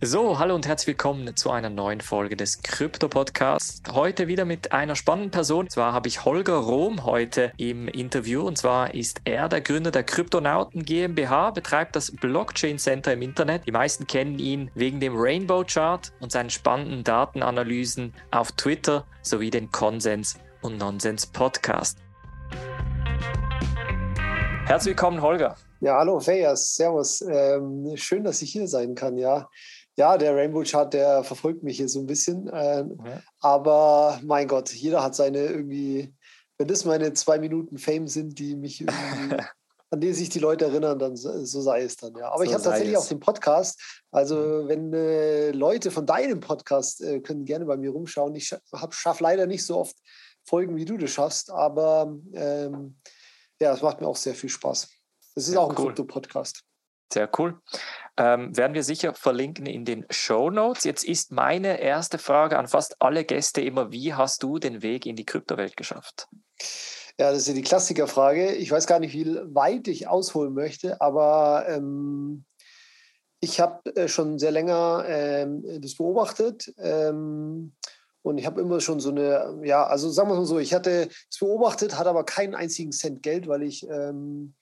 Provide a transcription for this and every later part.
So, hallo und herzlich willkommen zu einer neuen Folge des Krypto-Podcasts. Heute wieder mit einer spannenden Person. Und zwar habe ich Holger Rohm heute im Interview. Und zwar ist er der Gründer der Kryptonauten GmbH, betreibt das Blockchain Center im Internet. Die meisten kennen ihn wegen dem Rainbow Chart und seinen spannenden Datenanalysen auf Twitter sowie den Konsens und Nonsens Podcast. Herzlich willkommen, Holger. Ja, hallo, Fayas, servus. Ähm, schön, dass ich hier sein kann, ja. Ja, der Rainbow Chart, der verfolgt mich hier so ein bisschen. Äh, ja. Aber mein Gott, jeder hat seine irgendwie, wenn das meine zwei Minuten Fame sind, die mich irgendwie, an die sich die Leute erinnern, dann so sei es dann, ja. Aber so ich habe tatsächlich es. auch den Podcast. Also, mhm. wenn äh, Leute von deinem Podcast äh, können gerne bei mir rumschauen. Ich schaffe leider nicht so oft Folgen, wie du das schaffst, aber ähm, ja, es macht mir auch sehr viel Spaß. Es ist ja, auch ein cool. Krypto-Podcast. Sehr cool. Ähm, werden wir sicher verlinken in den Show Notes. Jetzt ist meine erste Frage an fast alle Gäste immer: Wie hast du den Weg in die Kryptowelt geschafft? Ja, das ist ja die Klassikerfrage. Ich weiß gar nicht, wie weit ich ausholen möchte, aber ähm, ich habe äh, schon sehr länger ähm, das beobachtet. Ähm, und ich habe immer schon so eine, ja, also sagen wir mal so, ich hatte es beobachtet, hatte aber keinen einzigen Cent Geld, weil ich ähm,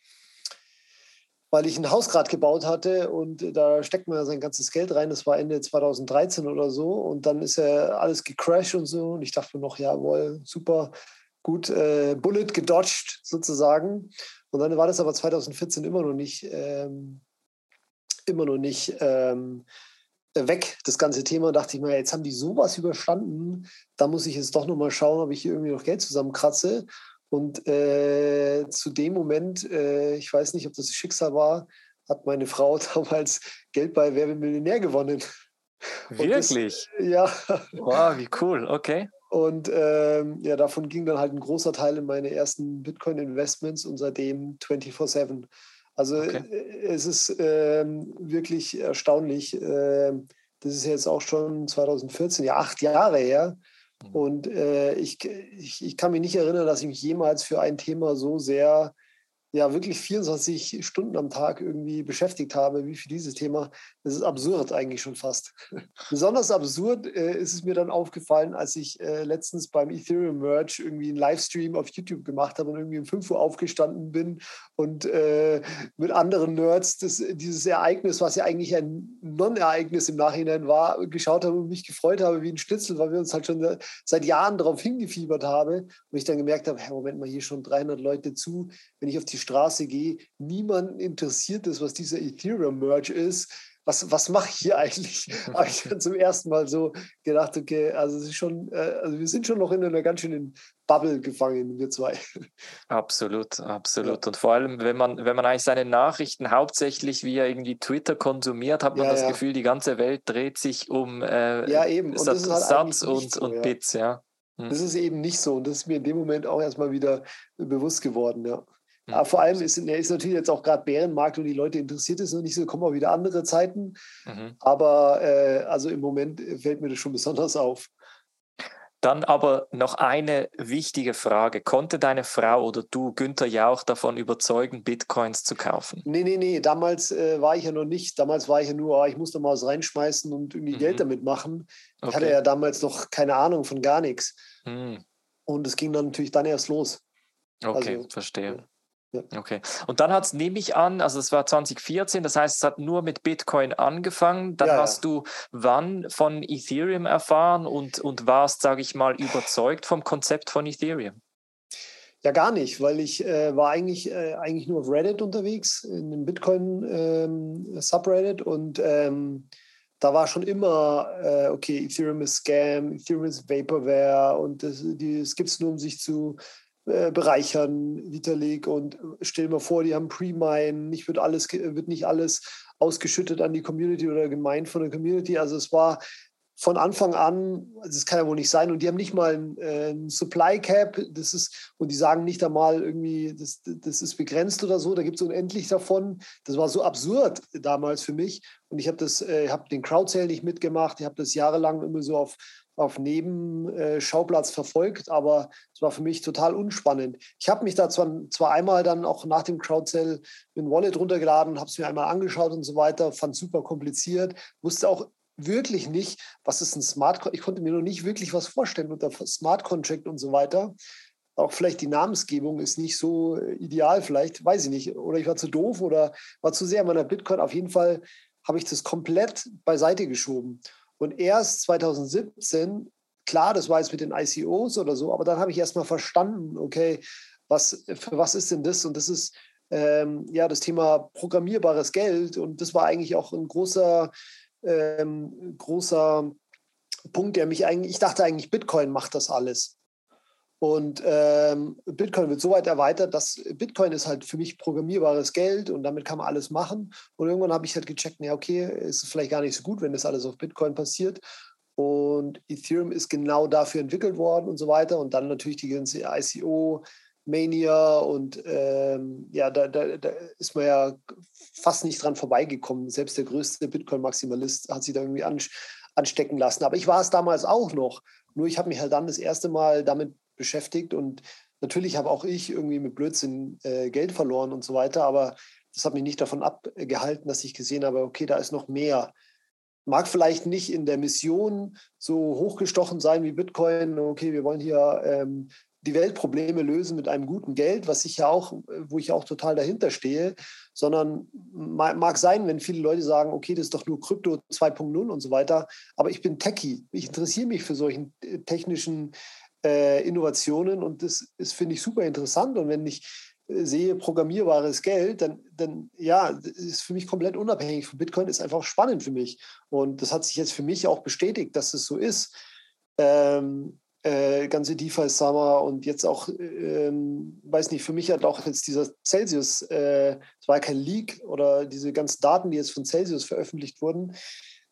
weil ich ein Haus gerade gebaut hatte und da steckt man ja sein ganzes Geld rein. Das war Ende 2013 oder so und dann ist ja alles gecrashed und so und ich dachte mir noch, jawohl, super, gut, äh, Bullet gedodged sozusagen. Und dann war das aber 2014 immer noch nicht, ähm, immer noch nicht ähm, weg, das ganze Thema. Da dachte ich mir, jetzt haben die sowas überstanden, da muss ich jetzt doch nochmal schauen, ob ich hier irgendwie noch Geld zusammenkratze. Und äh, zu dem Moment, äh, ich weiß nicht, ob das Schicksal war, hat meine Frau damals Geld bei Wer wird Millionär gewonnen. Wirklich? Das, ja. Wow, wie cool, okay. Und ähm, ja, davon ging dann halt ein großer Teil in meine ersten Bitcoin-Investments und seitdem 24-7. Also okay. Äh, es ist ähm, wirklich erstaunlich. Ähm, das ist jetzt auch schon 2014, ja, acht Jahre her. Mhm. Und äh, ich, ich, ich kann mich nicht erinnern, dass ich mich jemals für ein Thema so sehr ja wirklich 24 Stunden am Tag irgendwie beschäftigt habe, wie für dieses Thema. Das ist absurd eigentlich schon fast. Besonders absurd äh, ist es mir dann aufgefallen, als ich äh, letztens beim Ethereum Merge irgendwie einen Livestream auf YouTube gemacht habe und irgendwie um 5 Uhr aufgestanden bin und äh, mit anderen Nerds das, dieses Ereignis, was ja eigentlich ein Non-Ereignis im Nachhinein war, geschaut habe und mich gefreut habe wie ein Schnitzel, weil wir uns halt schon seit Jahren darauf hingefiebert haben und ich dann gemerkt habe, hey, Moment mal, hier schon 300 Leute zu, wenn ich auf die Straße gehe, niemanden interessiert es, was dieser Ethereum-Merge ist. Was, was mache ich hier eigentlich? Habe ich dann zum ersten Mal so gedacht, okay, also, es ist schon, äh, also wir sind schon noch in einer ganz schönen Bubble gefangen, wir zwei. Absolut, absolut. Ja. Und vor allem, wenn man, wenn man eigentlich seine Nachrichten hauptsächlich via irgendwie Twitter konsumiert, hat man ja, das ja. Gefühl, die ganze Welt dreht sich um äh, ja, eben. Und Satz, halt Satz und, so, und Bits, ja. Hm. Das ist eben nicht so. Und das ist mir in dem Moment auch erstmal wieder bewusst geworden, ja. Aber vor allem ist, ist natürlich jetzt auch gerade Bärenmarkt und die Leute interessiert es noch nicht so, kommen auch wieder andere Zeiten. Mhm. Aber äh, also im Moment fällt mir das schon besonders auf. Dann aber noch eine wichtige Frage. Konnte deine Frau oder du Günther Jauch davon überzeugen, Bitcoins zu kaufen? Nee, nee, nee. Damals äh, war ich ja noch nicht. Damals war ich ja nur, ah, ich musste mal was reinschmeißen und irgendwie mhm. Geld damit machen. Ich okay. hatte ja damals noch keine Ahnung von gar nichts. Mhm. Und es ging dann natürlich dann erst los. Okay, also, verstehe. Okay. Und dann hat es, nehme ich an, also es war 2014, das heißt, es hat nur mit Bitcoin angefangen. Dann ja, hast ja. du wann von Ethereum erfahren und, und warst, sage ich mal, überzeugt vom Konzept von Ethereum? Ja, gar nicht, weil ich äh, war eigentlich, äh, eigentlich nur auf Reddit unterwegs, in dem Bitcoin-Subreddit ähm, und ähm, da war schon immer, äh, okay, Ethereum ist Scam, Ethereum ist Vaporware und das, das gibt es nur, um sich zu äh, bereichern, Vitalik. Und stell dir mal vor, die haben Pre-Mine, nicht wird alles, wird nicht alles ausgeschüttet an die Community oder gemeint von der Community. Also es war von Anfang an, das kann ja wohl nicht sein. Und die haben nicht mal ein, äh, Supply Cap, das ist, und die sagen nicht einmal irgendwie, das, das ist begrenzt oder so, da gibt es unendlich davon. Das war so absurd damals für mich. Und ich habe das, äh, habe den Crowdsale nicht mitgemacht, ich habe das jahrelang immer so auf auf Nebenschauplatz verfolgt, aber es war für mich total unspannend. Ich habe mich da zwar, zwar einmal dann auch nach dem Crowdcell mit Wallet runtergeladen, habe es mir einmal angeschaut und so weiter, fand super kompliziert, wusste auch wirklich nicht, was ist ein Smart Contract. Ich konnte mir noch nicht wirklich was vorstellen unter Smart Contract und so weiter. Auch vielleicht die Namensgebung ist nicht so ideal, vielleicht, weiß ich nicht. Oder ich war zu doof oder war zu sehr in meiner Bitcoin. Auf jeden Fall habe ich das komplett beiseite geschoben. Und erst 2017, klar, das war jetzt mit den ICOs oder so, aber dann habe ich erst mal verstanden, okay, was, für was ist denn das? Und das ist ähm, ja das Thema programmierbares Geld. Und das war eigentlich auch ein großer, ähm, großer Punkt, der mich eigentlich, ich dachte eigentlich, Bitcoin macht das alles. Und ähm, Bitcoin wird so weit erweitert, dass Bitcoin ist halt für mich programmierbares Geld und damit kann man alles machen. Und irgendwann habe ich halt gecheckt, ja, okay, ist vielleicht gar nicht so gut, wenn das alles auf Bitcoin passiert. Und Ethereum ist genau dafür entwickelt worden und so weiter. Und dann natürlich die ganze ICO, Mania und ähm, ja, da, da, da, ist man ja fast nicht dran vorbeigekommen. Selbst der größte Bitcoin-Maximalist hat sich da irgendwie anstecken lassen. Aber ich war es damals auch noch. Nur ich habe mich halt dann das erste Mal damit beschäftigt und natürlich habe auch ich irgendwie mit Blödsinn äh, Geld verloren und so weiter, aber das hat mich nicht davon abgehalten, dass ich gesehen habe, okay, da ist noch mehr. Mag vielleicht nicht in der Mission so hochgestochen sein wie Bitcoin, okay, wir wollen hier ähm, die Weltprobleme lösen mit einem guten Geld, was ich ja auch, wo ich auch total dahinter stehe, sondern mag sein, wenn viele Leute sagen, okay, das ist doch nur Krypto 2.0 und so weiter, aber ich bin Techie, ich interessiere mich für solchen äh, technischen äh, Innovationen und das ist, finde ich, super interessant. Und wenn ich äh, sehe programmierbares Geld, dann, dann ja, ist für mich komplett unabhängig von Bitcoin, ist einfach spannend für mich. Und das hat sich jetzt für mich auch bestätigt, dass es so ist. Ähm, äh, ganze DeFi Summer und jetzt auch, ähm, weiß nicht, für mich hat auch jetzt dieser Celsius, äh, es war ja kein Leak oder diese ganzen Daten, die jetzt von Celsius veröffentlicht wurden,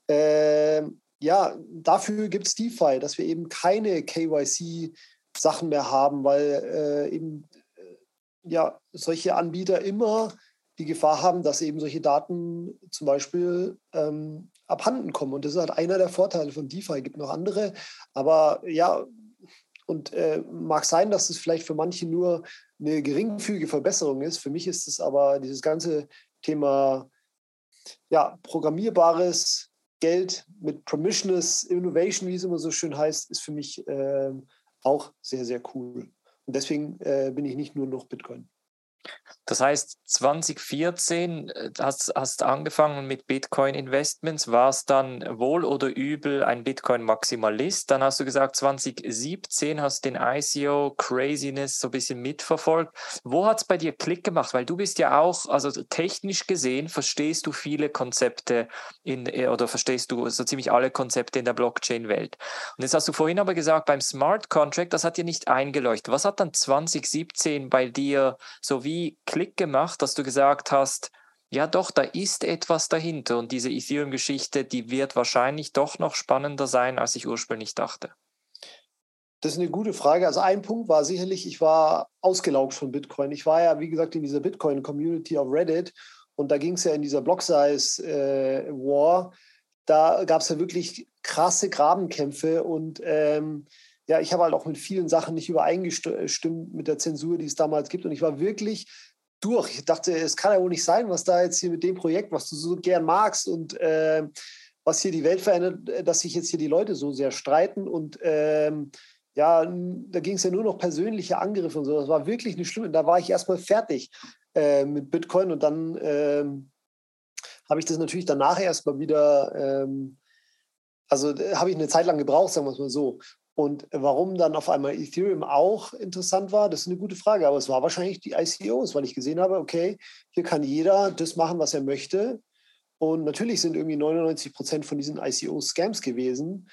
äh, ja, dafür gibt es DeFi, dass wir eben keine KYC-Sachen mehr haben, weil äh, eben äh, ja, solche Anbieter immer die Gefahr haben, dass eben solche Daten zum Beispiel ähm, abhanden kommen. Und das ist halt einer der Vorteile von DeFi. Es gibt noch andere, aber ja, und äh, mag sein, dass es vielleicht für manche nur eine geringfügige Verbesserung ist. Für mich ist es aber dieses ganze Thema ja, programmierbares Geld mit Permissionless Innovation, wie es immer so schön heißt, ist für mich äh, auch sehr, sehr cool. Und deswegen äh, bin ich nicht nur noch Bitcoin. Das heißt, 2014 äh, hast, hast angefangen mit Bitcoin-Investments, warst dann wohl oder übel ein Bitcoin-Maximalist. Dann hast du gesagt, 2017 hast du den ICO Craziness so ein bisschen mitverfolgt. Wo hat es bei dir Klick gemacht? Weil du bist ja auch, also technisch gesehen, verstehst du viele Konzepte in, äh, oder verstehst du so ziemlich alle Konzepte in der Blockchain-Welt. Und jetzt hast du vorhin aber gesagt, beim Smart Contract, das hat dir nicht eingeleuchtet. Was hat dann 2017 bei dir so wie wie Klick gemacht, dass du gesagt hast, ja doch, da ist etwas dahinter und diese Ethereum-Geschichte, die wird wahrscheinlich doch noch spannender sein, als ich ursprünglich dachte? Das ist eine gute Frage. Also ein Punkt war sicherlich, ich war ausgelaugt von Bitcoin. Ich war ja, wie gesagt, in dieser Bitcoin-Community auf Reddit und da ging es ja in dieser Block-Size-War. Äh, da gab es ja wirklich krasse Grabenkämpfe und ähm, ja, ich habe halt auch mit vielen Sachen nicht übereingestimmt mit der Zensur, die es damals gibt. Und ich war wirklich durch. Ich dachte, es kann ja wohl nicht sein, was da jetzt hier mit dem Projekt, was du so gern magst und äh, was hier die Welt verändert, dass sich jetzt hier die Leute so sehr streiten. Und ähm, ja, da ging es ja nur noch persönliche Angriffe und so. Das war wirklich eine schlimme. Da war ich erstmal fertig äh, mit Bitcoin und dann ähm, habe ich das natürlich danach erstmal wieder. Ähm, also habe ich eine Zeit lang gebraucht, sagen wir es mal so. Und warum dann auf einmal Ethereum auch interessant war, das ist eine gute Frage. Aber es war wahrscheinlich die ICOs, weil ich gesehen habe, okay, hier kann jeder das machen, was er möchte. Und natürlich sind irgendwie 99 Prozent von diesen ICOs Scams gewesen.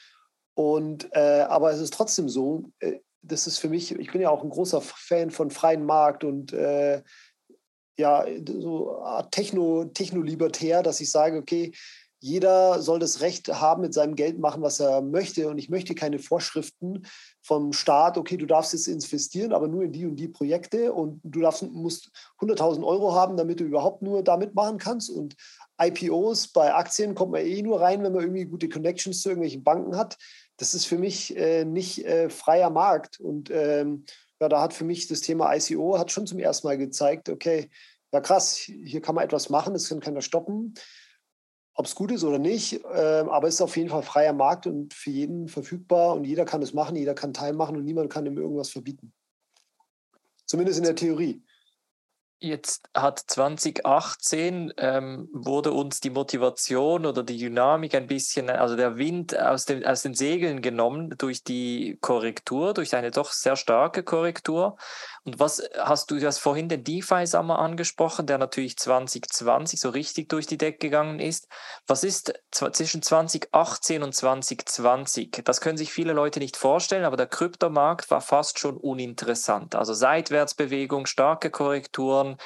Und äh, aber es ist trotzdem so, äh, das ist für mich, ich bin ja auch ein großer Fan von freien Markt und äh, ja, so Techno, Techno-Libertär, dass ich sage, okay, jeder soll das Recht haben, mit seinem Geld machen, was er möchte. Und ich möchte keine Vorschriften vom Staat, okay, du darfst jetzt investieren, aber nur in die und die Projekte und du darfst, musst 100.000 Euro haben, damit du überhaupt nur damit machen kannst. Und IPOs bei Aktien kommt man eh nur rein, wenn man irgendwie gute Connections zu irgendwelchen Banken hat. Das ist für mich äh, nicht äh, freier Markt. Und ähm, ja, da hat für mich das Thema ICO hat schon zum ersten Mal gezeigt, okay, ja krass, hier kann man etwas machen, das kann keiner stoppen. Ob es gut ist oder nicht, äh, aber es ist auf jeden Fall freier Markt und für jeden verfügbar und jeder kann es machen, jeder kann teilmachen und niemand kann ihm irgendwas verbieten. Zumindest in der Theorie. Jetzt hat 2018 ähm, wurde uns die Motivation oder die Dynamik ein bisschen, also der Wind aus den, aus den Segeln genommen durch die Korrektur, durch eine doch sehr starke Korrektur. Und was hast du, du hast vorhin den DeFi-Sommer angesprochen, der natürlich 2020 so richtig durch die Decke gegangen ist. Was ist zwischen 2018 und 2020? Das können sich viele Leute nicht vorstellen, aber der Kryptomarkt war fast schon uninteressant. Also Seitwärtsbewegung, starke Korrekturen,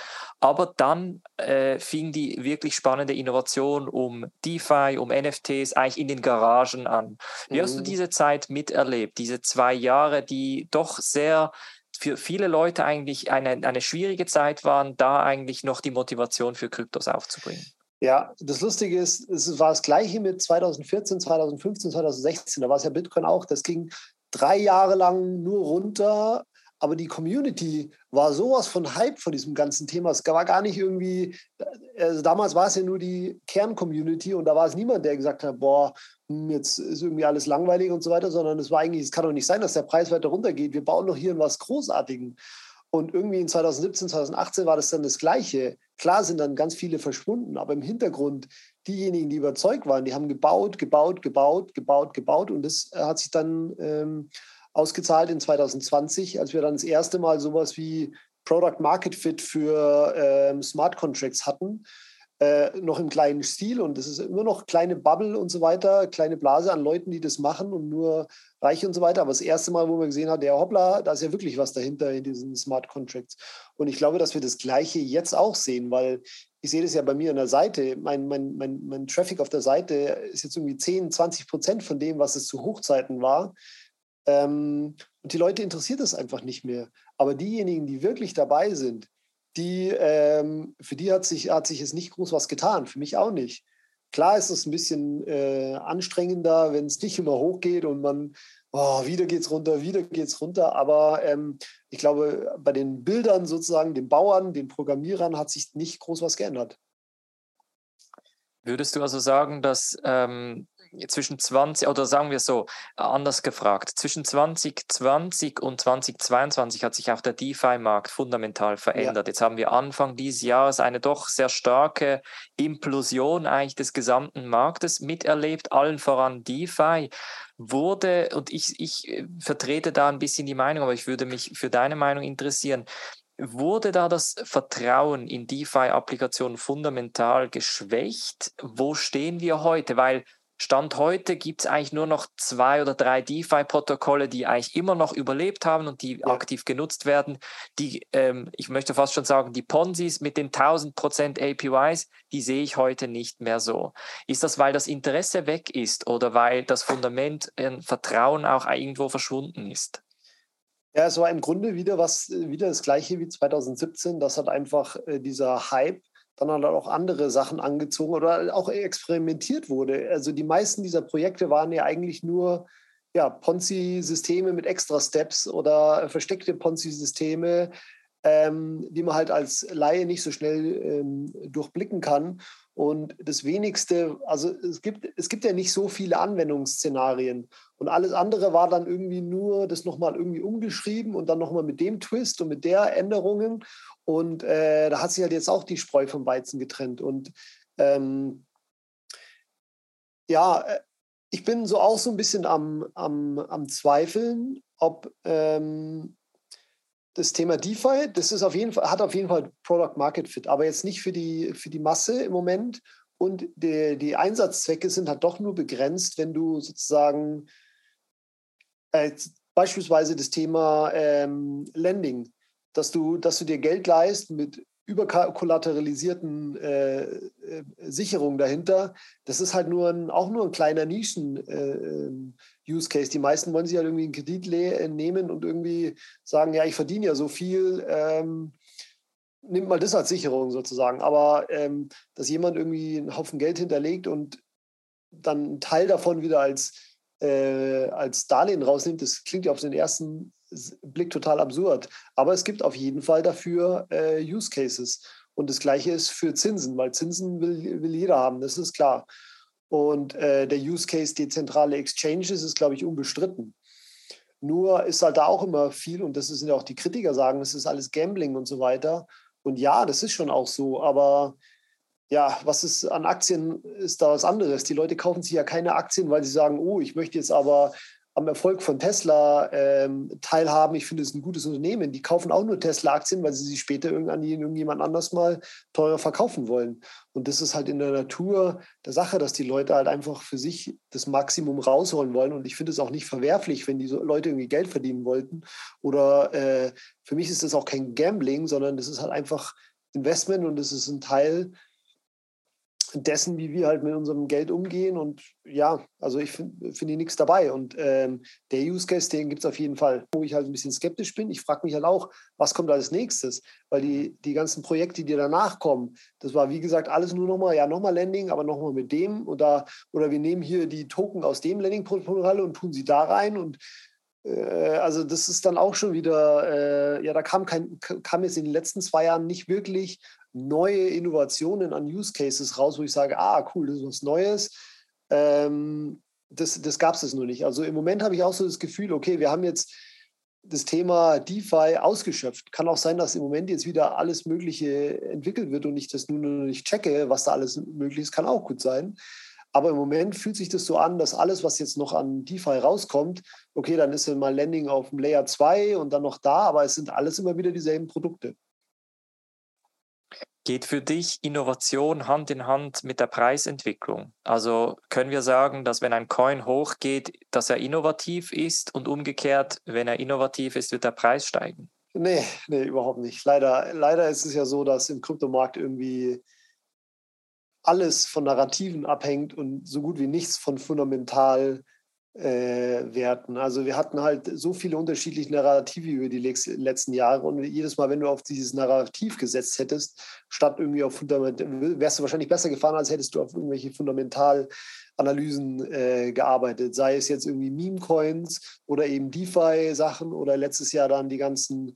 aber dann äh, fing die wirklich spannende Innovation um DeFi, um NFTs eigentlich in den Garagen an. Wie mhm. hast du mhm. diese Zeit miterlebt, diese zwei Jahre, die doch sehr für viele Leute eigentlich eine, eine schwierige Zeit waren, da eigentlich noch die Motivation für Kryptos aufzubringen. Ja, das Lustige ist, es war das Gleiche mit 2014, 2015, 2016. Da war es ja Bitcoin auch. Das ging drei Jahre lang nur runter aber die Community war sowas von Hype von diesem ganzen Thema. Es war gar nicht irgendwie, also damals war es ja nur die Kern-Community und da war es niemand, der gesagt hat, boah, hm, jetzt ist irgendwie alles langweilig und so weiter, sondern es war eigentlich, es kann doch nicht sein, dass der Preis weiter runtergeht. Wir bauen doch hier was Großartigen. Und irgendwie in 2017, 2018 war das dann das Gleiche. Klar sind dann ganz viele verschwunden, aber im Hintergrund diejenigen, die überzeugt waren, die haben gebaut, gebaut, gebaut, gebaut, gebaut und das hat sich dann ähm, ausgezahlt in 2020, als wir dann das erste Mal sowas wie Product Market Fit für ähm, Smart Contracts hatten. Äh, noch im kleinen Stil und das ist immer noch kleine Bubble und so weiter, kleine Blase an Leuten, die das machen und nur reich und so weiter. Aber das erste Mal, wo man gesehen hat, der hoppla, da ist ja wirklich was dahinter in diesen Smart Contracts. Und ich glaube, dass wir das Gleiche jetzt auch sehen, weil ich sehe das ja bei mir an der Seite. Mein, mein, mein, mein Traffic auf der Seite ist jetzt irgendwie 10, 20 Prozent von dem, was es zu Hochzeiten war. Ähm, und die Leute interessiert es einfach nicht mehr. Aber diejenigen, die wirklich dabei sind, die, ähm, für die hat sich, hat sich jetzt nicht groß was getan. Für mich auch nicht. Klar ist es ein bisschen äh, anstrengender, wenn es nicht immer hochgeht und man, oh, wieder geht's runter, wieder geht's runter. Aber ähm, ich glaube, bei den Bildern sozusagen, den Bauern, den Programmierern hat sich nicht groß was geändert. Würdest du also sagen, dass ähm, zwischen 20, oder sagen wir so, anders gefragt, zwischen 2020 und 2022 hat sich auch der DeFi-Markt fundamental verändert. Ja. Jetzt haben wir Anfang dieses Jahres eine doch sehr starke Implosion eigentlich des gesamten Marktes miterlebt, allen voran DeFi wurde, und ich, ich äh, vertrete da ein bisschen die Meinung, aber ich würde mich für deine Meinung interessieren, Wurde da das Vertrauen in DeFi-Applikationen fundamental geschwächt? Wo stehen wir heute? Weil Stand heute gibt es eigentlich nur noch zwei oder drei DeFi-Protokolle, die eigentlich immer noch überlebt haben und die ja. aktiv genutzt werden. Die, ähm, ich möchte fast schon sagen, die Ponzis mit den 1000% APYs, die sehe ich heute nicht mehr so. Ist das, weil das Interesse weg ist oder weil das Fundament äh, Vertrauen auch irgendwo verschwunden ist? Ja, es war im Grunde wieder was, wieder das gleiche wie 2017. Das hat einfach äh, dieser Hype dann hat er auch andere Sachen angezogen oder auch experimentiert wurde. Also die meisten dieser Projekte waren ja eigentlich nur ja, Ponzi-Systeme mit extra Steps oder versteckte Ponzi-Systeme, ähm, die man halt als Laie nicht so schnell ähm, durchblicken kann. Und das wenigste, also es gibt, es gibt ja nicht so viele Anwendungsszenarien. Und alles andere war dann irgendwie nur das nochmal irgendwie umgeschrieben und dann nochmal mit dem Twist und mit der Änderungen. Und äh, da hat sich halt jetzt auch die Spreu vom Weizen getrennt. Und ähm, ja, äh, ich bin so auch so ein bisschen am, am, am Zweifeln, ob ähm, das Thema DeFi, das ist auf jeden Fall, hat auf jeden Fall Product Market Fit, aber jetzt nicht für die, für die Masse im Moment. Und die, die Einsatzzwecke sind halt doch nur begrenzt, wenn du sozusagen äh, beispielsweise das Thema ähm, Lending dass du, dass du dir Geld leist mit überkollateralisierten äh, äh, Sicherungen dahinter. Das ist halt nur ein, auch nur ein kleiner Nischen-Use äh, Case. Die meisten wollen sich halt irgendwie einen Kredit äh, nehmen und irgendwie sagen, ja, ich verdiene ja so viel, ähm, nimmt mal das als Sicherung sozusagen. Aber ähm, dass jemand irgendwie einen Haufen Geld hinterlegt und dann einen Teil davon wieder als, äh, als Darlehen rausnimmt, das klingt ja auf den ersten Blick total absurd. Aber es gibt auf jeden Fall dafür äh, Use Cases. Und das Gleiche ist für Zinsen, weil Zinsen will, will jeder haben, das ist klar. Und äh, der Use Case dezentrale Exchanges ist, glaube ich, unbestritten. Nur ist halt da auch immer viel, und das sind ja auch die Kritiker sagen, das ist alles Gambling und so weiter. Und ja, das ist schon auch so, aber ja, was ist an Aktien, ist da was anderes. Die Leute kaufen sich ja keine Aktien, weil sie sagen, oh, ich möchte jetzt aber am Erfolg von Tesla ähm, teilhaben. Ich finde es ein gutes Unternehmen. Die kaufen auch nur Tesla-Aktien, weil sie sie später an irgendjemand anders mal teurer verkaufen wollen. Und das ist halt in der Natur der Sache, dass die Leute halt einfach für sich das Maximum rausholen wollen. Und ich finde es auch nicht verwerflich, wenn die Leute irgendwie Geld verdienen wollten. Oder äh, für mich ist das auch kein Gambling, sondern das ist halt einfach Investment und es ist ein Teil dessen, wie wir halt mit unserem Geld umgehen. Und ja, also ich finde find nichts dabei. Und ähm, der Use Case, den gibt es auf jeden Fall. Wo ich halt ein bisschen skeptisch bin, ich frage mich halt auch, was kommt als nächstes? Weil die, die ganzen Projekte, die danach kommen, das war wie gesagt alles nur nochmal, ja, nochmal Landing, aber nochmal mit dem. Oder, oder wir nehmen hier die Token aus dem Landing-Protokoll und tun sie da rein. Und also das ist dann auch schon wieder, äh, ja, da kam, kein, kam jetzt in den letzten zwei Jahren nicht wirklich neue Innovationen an Use Cases raus, wo ich sage, ah, cool, das ist was Neues. Ähm, das das gab es nur nicht. Also im Moment habe ich auch so das Gefühl, okay, wir haben jetzt das Thema DeFi ausgeschöpft. Kann auch sein, dass im Moment jetzt wieder alles Mögliche entwickelt wird und ich das nur noch nicht checke, was da alles möglich ist, kann auch gut sein. Aber im Moment fühlt sich das so an, dass alles, was jetzt noch an DeFi rauskommt, okay, dann ist ja mal Landing auf dem Layer 2 und dann noch da, aber es sind alles immer wieder dieselben Produkte. Geht für dich Innovation Hand in Hand mit der Preisentwicklung? Also können wir sagen, dass wenn ein Coin hochgeht, dass er innovativ ist und umgekehrt, wenn er innovativ ist, wird der Preis steigen? Nee, nee, überhaupt nicht. Leider, leider ist es ja so, dass im Kryptomarkt irgendwie alles von Narrativen abhängt und so gut wie nichts von fundamental äh, Werten. Also wir hatten halt so viele unterschiedliche Narrative über die letzten Jahre und jedes Mal, wenn du auf dieses Narrativ gesetzt hättest, statt irgendwie auf Fundament, wärst du wahrscheinlich besser gefahren, als hättest du auf irgendwelche Fundamentalanalysen äh, gearbeitet. Sei es jetzt irgendwie Meme-Coins oder eben DeFi-Sachen oder letztes Jahr dann die ganzen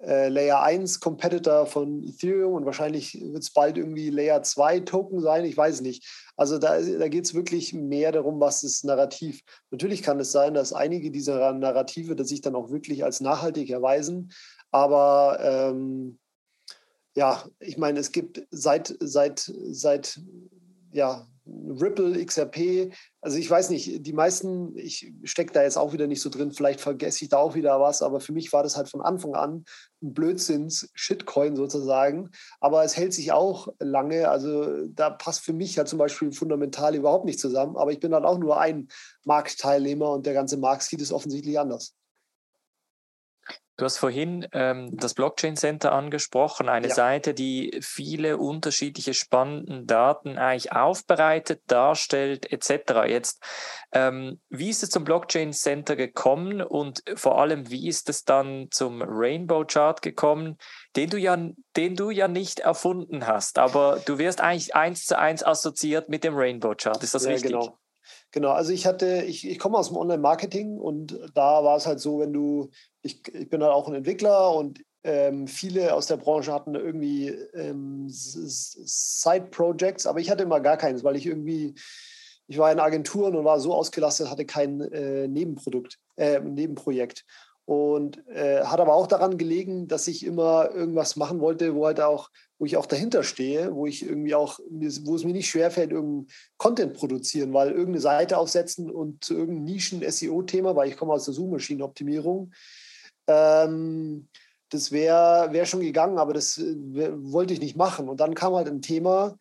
äh, Layer 1 Competitor von Ethereum und wahrscheinlich wird es bald irgendwie Layer 2 Token sein, ich weiß nicht. Also da, da geht es wirklich mehr darum, was ist Narrativ. Natürlich kann es sein, dass einige dieser Narrative dass sich dann auch wirklich als nachhaltig erweisen, aber ähm, ja, ich meine, es gibt seit, seit, seit ja, Ripple, XRP, also ich weiß nicht, die meisten, ich stecke da jetzt auch wieder nicht so drin, vielleicht vergesse ich da auch wieder was, aber für mich war das halt von Anfang an ein Blödsinns-Shitcoin sozusagen. Aber es hält sich auch lange, also da passt für mich halt zum Beispiel fundamental überhaupt nicht zusammen, aber ich bin halt auch nur ein Marktteilnehmer und der ganze Markt sieht es offensichtlich anders. Du hast vorhin ähm, das Blockchain Center angesprochen, eine ja. Seite, die viele unterschiedliche spannende Daten eigentlich aufbereitet, darstellt etc. Jetzt, ähm, wie ist es zum Blockchain Center gekommen und vor allem, wie ist es dann zum Rainbow Chart gekommen, den du ja, den du ja nicht erfunden hast, aber du wirst eigentlich eins zu eins assoziiert mit dem Rainbow Chart. Ist das ja, richtig? Genau. Genau, also ich hatte, ich, ich komme aus dem Online-Marketing und da war es halt so, wenn du, ich, ich bin halt auch ein Entwickler und ähm, viele aus der Branche hatten irgendwie ähm, Side-Projects, aber ich hatte immer gar keins, weil ich irgendwie, ich war in Agenturen und war so ausgelastet, hatte kein äh, Nebenprodukt, äh, Nebenprojekt. Und äh, hat aber auch daran gelegen, dass ich immer irgendwas machen wollte, wo halt auch, wo ich auch dahinter stehe, wo ich irgendwie auch, wo es mir nicht schwerfällt, irgendeinen Content produzieren, weil irgendeine Seite aufsetzen und zu irgendeinem Nischen-SEO-Thema, weil ich komme aus der Suchmaschinenoptimierung, ähm, das wäre wär schon gegangen, aber das äh, wollte ich nicht machen. Und dann kam halt ein Thema,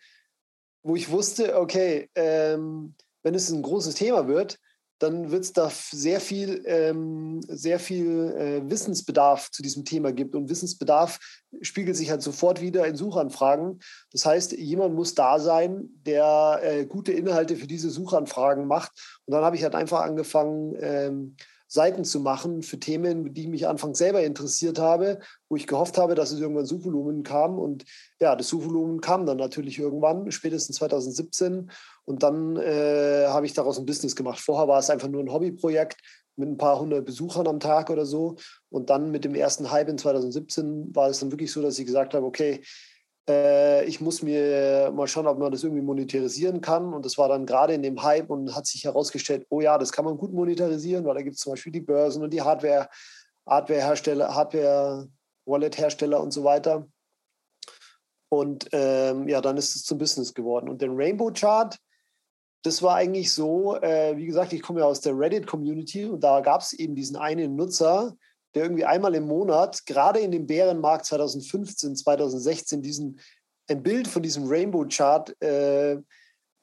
wo ich wusste, okay, ähm, wenn es ein großes Thema wird, dann wird es da sehr viel, ähm, sehr viel äh, Wissensbedarf zu diesem Thema gibt. Und Wissensbedarf spiegelt sich halt sofort wieder in Suchanfragen. Das heißt, jemand muss da sein, der äh, gute Inhalte für diese Suchanfragen macht. Und dann habe ich halt einfach angefangen, ähm, Seiten zu machen für Themen, die mich anfangs selber interessiert habe, wo ich gehofft habe, dass es irgendwann Suchvolumen kam. Und ja, das Suchvolumen kam dann natürlich irgendwann, spätestens 2017. Und dann äh, habe ich daraus ein Business gemacht. Vorher war es einfach nur ein Hobbyprojekt mit ein paar hundert Besuchern am Tag oder so. Und dann mit dem ersten Hype in 2017 war es dann wirklich so, dass ich gesagt habe, okay, ich muss mir mal schauen, ob man das irgendwie monetarisieren kann. Und das war dann gerade in dem Hype und hat sich herausgestellt, oh ja, das kann man gut monetarisieren, weil da gibt es zum Beispiel die Börsen und die Hardware, Hardware-Hersteller, Hardware-Wallet-Hersteller und so weiter. Und ähm, ja, dann ist es zum Business geworden. Und den Rainbow Chart, das war eigentlich so, äh, wie gesagt, ich komme ja aus der Reddit-Community und da gab es eben diesen einen Nutzer, der irgendwie einmal im Monat, gerade in dem Bärenmarkt 2015, 2016, diesen, ein Bild von diesem Rainbow-Chart äh,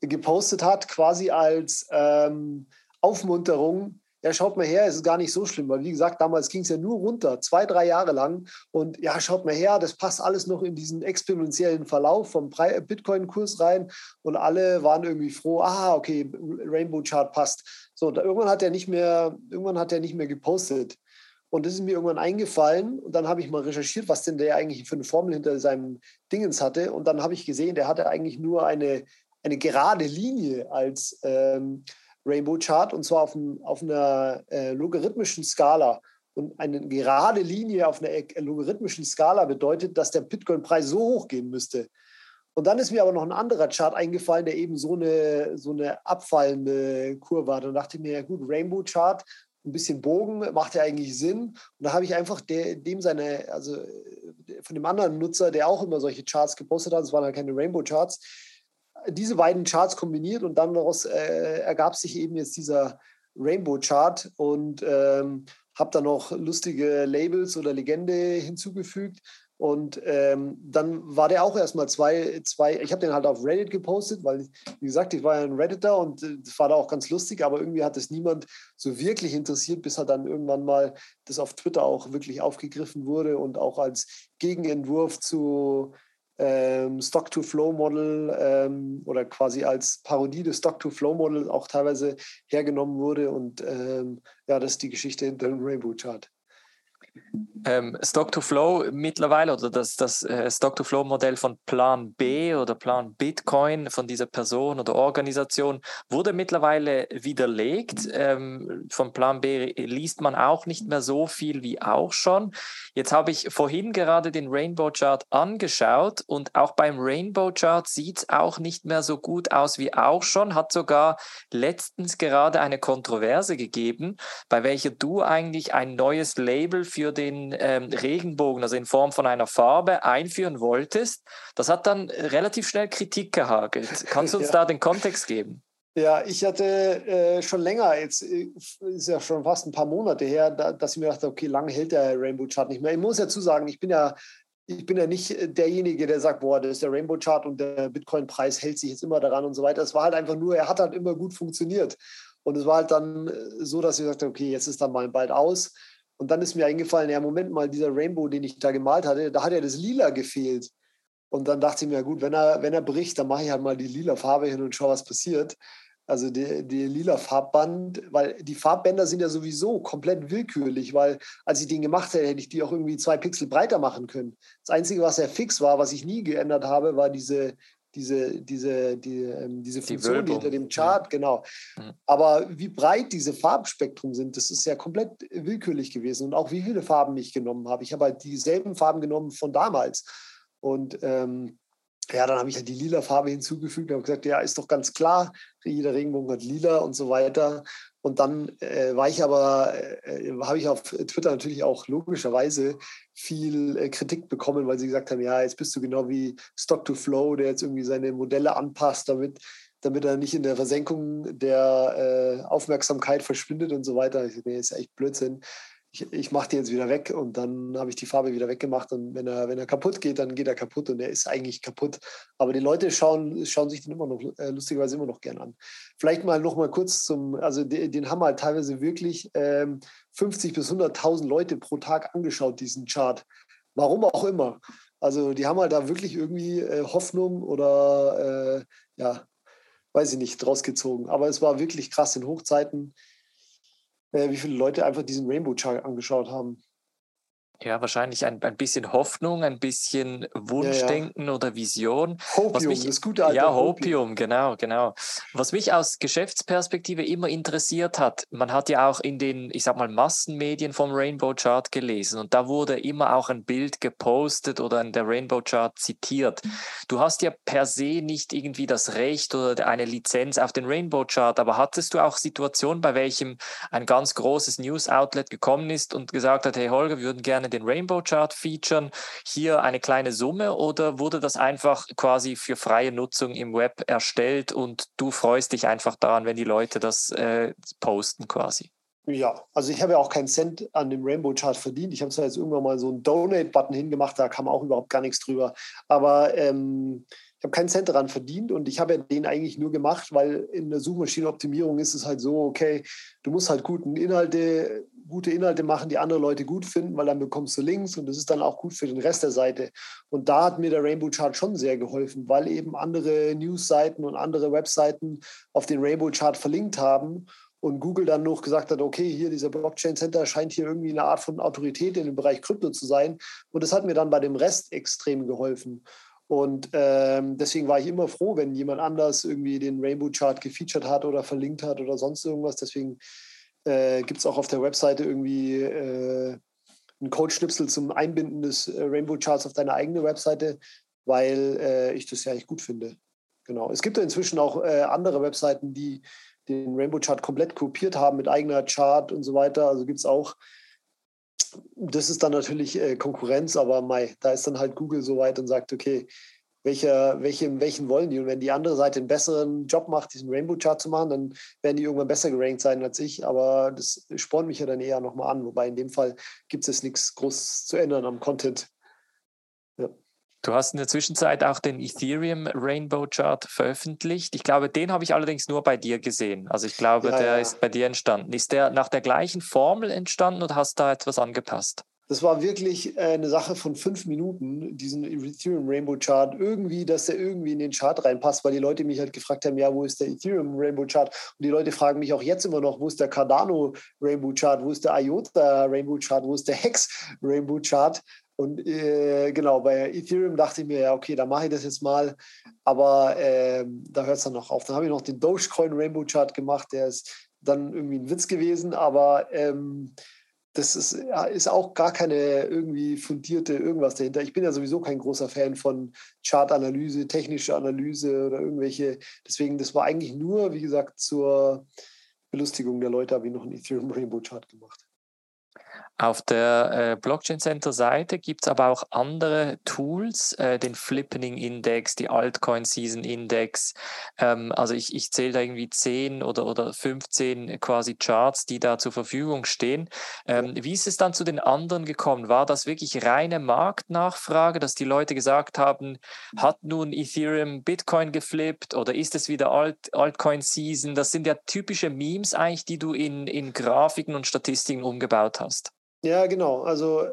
gepostet hat, quasi als ähm, Aufmunterung. Ja, schaut mal her, es ist gar nicht so schlimm, weil wie gesagt, damals ging es ja nur runter, zwei, drei Jahre lang. Und ja, schaut mal her, das passt alles noch in diesen exponentiellen Verlauf vom Bitcoin-Kurs rein. Und alle waren irgendwie froh, ah, okay, Rainbow-Chart passt. So, da, irgendwann hat er nicht mehr, irgendwann hat er nicht mehr gepostet. Und das ist mir irgendwann eingefallen. Und dann habe ich mal recherchiert, was denn der eigentlich für eine Formel hinter seinem Dingens hatte. Und dann habe ich gesehen, der hatte eigentlich nur eine, eine gerade Linie als ähm, Rainbow Chart und zwar auf, ein, auf einer äh, logarithmischen Skala. Und eine gerade Linie auf einer äh, logarithmischen Skala bedeutet, dass der Bitcoin-Preis so hoch gehen müsste. Und dann ist mir aber noch ein anderer Chart eingefallen, der eben so eine, so eine abfallende Kurve hat. Und dachte mir, ja gut, Rainbow Chart ein bisschen Bogen, macht ja eigentlich Sinn. Und da habe ich einfach der, dem seine, also von dem anderen Nutzer, der auch immer solche Charts gepostet hat, es waren halt keine Rainbow-Charts, diese beiden Charts kombiniert und dann daraus äh, ergab sich eben jetzt dieser Rainbow-Chart und ähm, habe dann noch lustige Labels oder Legende hinzugefügt. Und ähm, dann war der auch erstmal zwei, zwei ich habe den halt auf Reddit gepostet, weil, wie gesagt, ich war ja ein Redditor und äh, das war da auch ganz lustig, aber irgendwie hat es niemand so wirklich interessiert, bis halt dann irgendwann mal das auf Twitter auch wirklich aufgegriffen wurde und auch als Gegenentwurf zu ähm, Stock-to-Flow-Model ähm, oder quasi als Parodie des Stock-to-Flow-Models auch teilweise hergenommen wurde. Und ähm, ja, das ist die Geschichte hinter dem Rainbow-Chart ähm, Stock-to-Flow mittlerweile oder das, das äh, Stock-to-Flow-Modell von Plan B oder Plan Bitcoin von dieser Person oder Organisation wurde mittlerweile widerlegt. Ähm, von Plan B liest man auch nicht mehr so viel wie auch schon. Jetzt habe ich vorhin gerade den Rainbow Chart angeschaut und auch beim Rainbow Chart sieht es auch nicht mehr so gut aus wie auch schon. Hat sogar letztens gerade eine Kontroverse gegeben, bei welcher du eigentlich ein neues Label für den ähm, Regenbogen, also in Form von einer Farbe, einführen wolltest. Das hat dann relativ schnell Kritik gehagelt. Kannst du uns ja. da den Kontext geben? Ja, ich hatte äh, schon länger, jetzt äh, ist ja schon fast ein paar Monate her, da, dass ich mir dachte, okay, lange hält der Rainbow Chart nicht mehr. Ich muss ja sagen, ich bin ja, ich bin ja nicht derjenige, der sagt, boah, das ist der Rainbow Chart und der Bitcoin-Preis hält sich jetzt immer daran und so weiter. Es war halt einfach nur, er hat halt immer gut funktioniert. Und es war halt dann äh, so, dass ich sagte, okay, jetzt ist dann mal bald aus. Und dann ist mir eingefallen, ja, Moment mal, dieser Rainbow, den ich da gemalt hatte, da hat ja das Lila gefehlt. Und dann dachte ich mir, gut, wenn er, wenn er bricht, dann mache ich halt mal die lila Farbe hin und schaue, was passiert. Also die, die lila Farbband, weil die Farbbänder sind ja sowieso komplett willkürlich, weil als ich den gemacht hätte, hätte ich die auch irgendwie zwei Pixel breiter machen können. Das Einzige, was ja fix war, was ich nie geändert habe, war diese, diese, diese, die, ähm, diese Funktion die hinter dem Chart, genau. Mhm. Aber wie breit diese Farbspektrum sind, das ist ja komplett willkürlich gewesen. Und auch wie viele Farben ich genommen habe. Ich habe halt dieselben Farben genommen von damals. Und ähm, ja, dann habe ich halt die lila Farbe hinzugefügt und habe gesagt, ja, ist doch ganz klar, jeder Regenbogen hat lila und so weiter. Und dann äh, war ich aber, äh, habe ich auf Twitter natürlich auch logischerweise viel äh, Kritik bekommen, weil sie gesagt haben, ja, jetzt bist du genau wie Stock to Flow, der jetzt irgendwie seine Modelle anpasst, damit, damit er nicht in der Versenkung der äh, Aufmerksamkeit verschwindet und so weiter. Ich, nee, ist ja echt Blödsinn ich, ich mache die jetzt wieder weg und dann habe ich die Farbe wieder weggemacht und wenn er, wenn er kaputt geht, dann geht er kaputt und er ist eigentlich kaputt. Aber die Leute schauen, schauen sich den immer noch, äh, lustigerweise immer noch gern an. Vielleicht mal noch mal kurz zum, also den, den haben halt teilweise wirklich ähm, 50 bis 100.000 Leute pro Tag angeschaut, diesen Chart. Warum auch immer. Also die haben halt da wirklich irgendwie äh, Hoffnung oder äh, ja, weiß ich nicht, draus gezogen. Aber es war wirklich krass in Hochzeiten äh, wie viele Leute einfach diesen Rainbow Chart angeschaut haben. Ja, wahrscheinlich ein, ein bisschen Hoffnung, ein bisschen Wunschdenken ja, ja. oder Vision. Hopium, mich, das gute alte Ja, Hopium, Hopium, genau, genau. Was mich aus Geschäftsperspektive immer interessiert hat, man hat ja auch in den, ich sag mal, Massenmedien vom Rainbow Chart gelesen und da wurde immer auch ein Bild gepostet oder in der Rainbow Chart zitiert. Du hast ja per se nicht irgendwie das Recht oder eine Lizenz auf den Rainbow Chart, aber hattest du auch Situationen, bei welchem ein ganz großes News Outlet gekommen ist und gesagt hat, hey Holger, wir würden gerne den Rainbow Chart featuren, hier eine kleine Summe oder wurde das einfach quasi für freie Nutzung im Web erstellt und du freust dich einfach daran, wenn die Leute das äh, posten quasi? Ja, also ich habe ja auch keinen Cent an dem Rainbow Chart verdient. Ich habe zwar jetzt irgendwann mal so einen Donate-Button hingemacht, da kam auch überhaupt gar nichts drüber. Aber ähm, ich habe keinen Cent daran verdient und ich habe ja den eigentlich nur gemacht, weil in der Suchmaschinenoptimierung ist es halt so, okay, du musst halt guten Inhalte, gute Inhalte machen, die andere Leute gut finden, weil dann bekommst du Links und das ist dann auch gut für den Rest der Seite. Und da hat mir der Rainbow Chart schon sehr geholfen, weil eben andere Newsseiten und andere Webseiten auf den Rainbow Chart verlinkt haben und Google dann noch gesagt hat, okay, hier dieser Blockchain Center scheint hier irgendwie eine Art von Autorität in dem Bereich Krypto zu sein. Und das hat mir dann bei dem Rest extrem geholfen. Und ähm, deswegen war ich immer froh, wenn jemand anders irgendwie den Rainbow Chart gefeatured hat oder verlinkt hat oder sonst irgendwas. Deswegen äh, gibt es auch auf der Webseite irgendwie äh, einen Code-Schnipsel zum Einbinden des äh, Rainbow Charts auf deine eigene Webseite, weil äh, ich das ja eigentlich gut finde. Genau. Es gibt ja inzwischen auch äh, andere Webseiten, die den Rainbow Chart komplett kopiert haben mit eigener Chart und so weiter. Also gibt es auch das ist dann natürlich äh, Konkurrenz, aber Mai, da ist dann halt Google so weit und sagt, okay, welche, welche, welchen wollen die? Und wenn die andere Seite einen besseren Job macht, diesen Rainbow Chart zu machen, dann werden die irgendwann besser gerankt sein als ich. Aber das spornt mich ja dann eher nochmal an. Wobei in dem Fall gibt es nichts groß zu ändern am Content. Ja. Du hast in der Zwischenzeit auch den Ethereum Rainbow Chart veröffentlicht. Ich glaube, den habe ich allerdings nur bei dir gesehen. Also ich glaube, ja, der ja. ist bei dir entstanden. Ist der nach der gleichen Formel entstanden oder hast du da etwas angepasst? Das war wirklich äh, eine Sache von fünf Minuten, diesen Ethereum Rainbow Chart, irgendwie, dass der irgendwie in den Chart reinpasst, weil die Leute mich halt gefragt haben, ja, wo ist der Ethereum Rainbow Chart? Und die Leute fragen mich auch jetzt immer noch, wo ist der Cardano Rainbow Chart, wo ist der IOTA Rainbow Chart, wo ist der Hex Rainbow Chart? Und äh, genau, bei Ethereum dachte ich mir, ja, okay, da mache ich das jetzt mal. Aber äh, da hört es dann noch auf. Dann habe ich noch den Dogecoin Rainbow Chart gemacht, der ist dann irgendwie ein Witz gewesen, aber ähm, das ist, ist auch gar keine irgendwie fundierte irgendwas dahinter. Ich bin ja sowieso kein großer Fan von Chartanalyse, technische Analyse oder irgendwelche. Deswegen, das war eigentlich nur, wie gesagt, zur Belustigung der Leute habe ich noch einen Ethereum Rainbow Chart gemacht. Auf der äh, Blockchain Center Seite gibt es aber auch andere Tools, äh, den Flippening Index, die Altcoin Season Index. Ähm, also ich, ich zähle da irgendwie 10 oder, oder 15 quasi Charts, die da zur Verfügung stehen. Ähm, wie ist es dann zu den anderen gekommen? War das wirklich reine Marktnachfrage, dass die Leute gesagt haben, hat nun Ethereum Bitcoin geflippt oder ist es wieder Alt, Altcoin Season? Das sind ja typische Memes eigentlich, die du in, in Grafiken und Statistiken umgebaut hast. Ja, genau. Also,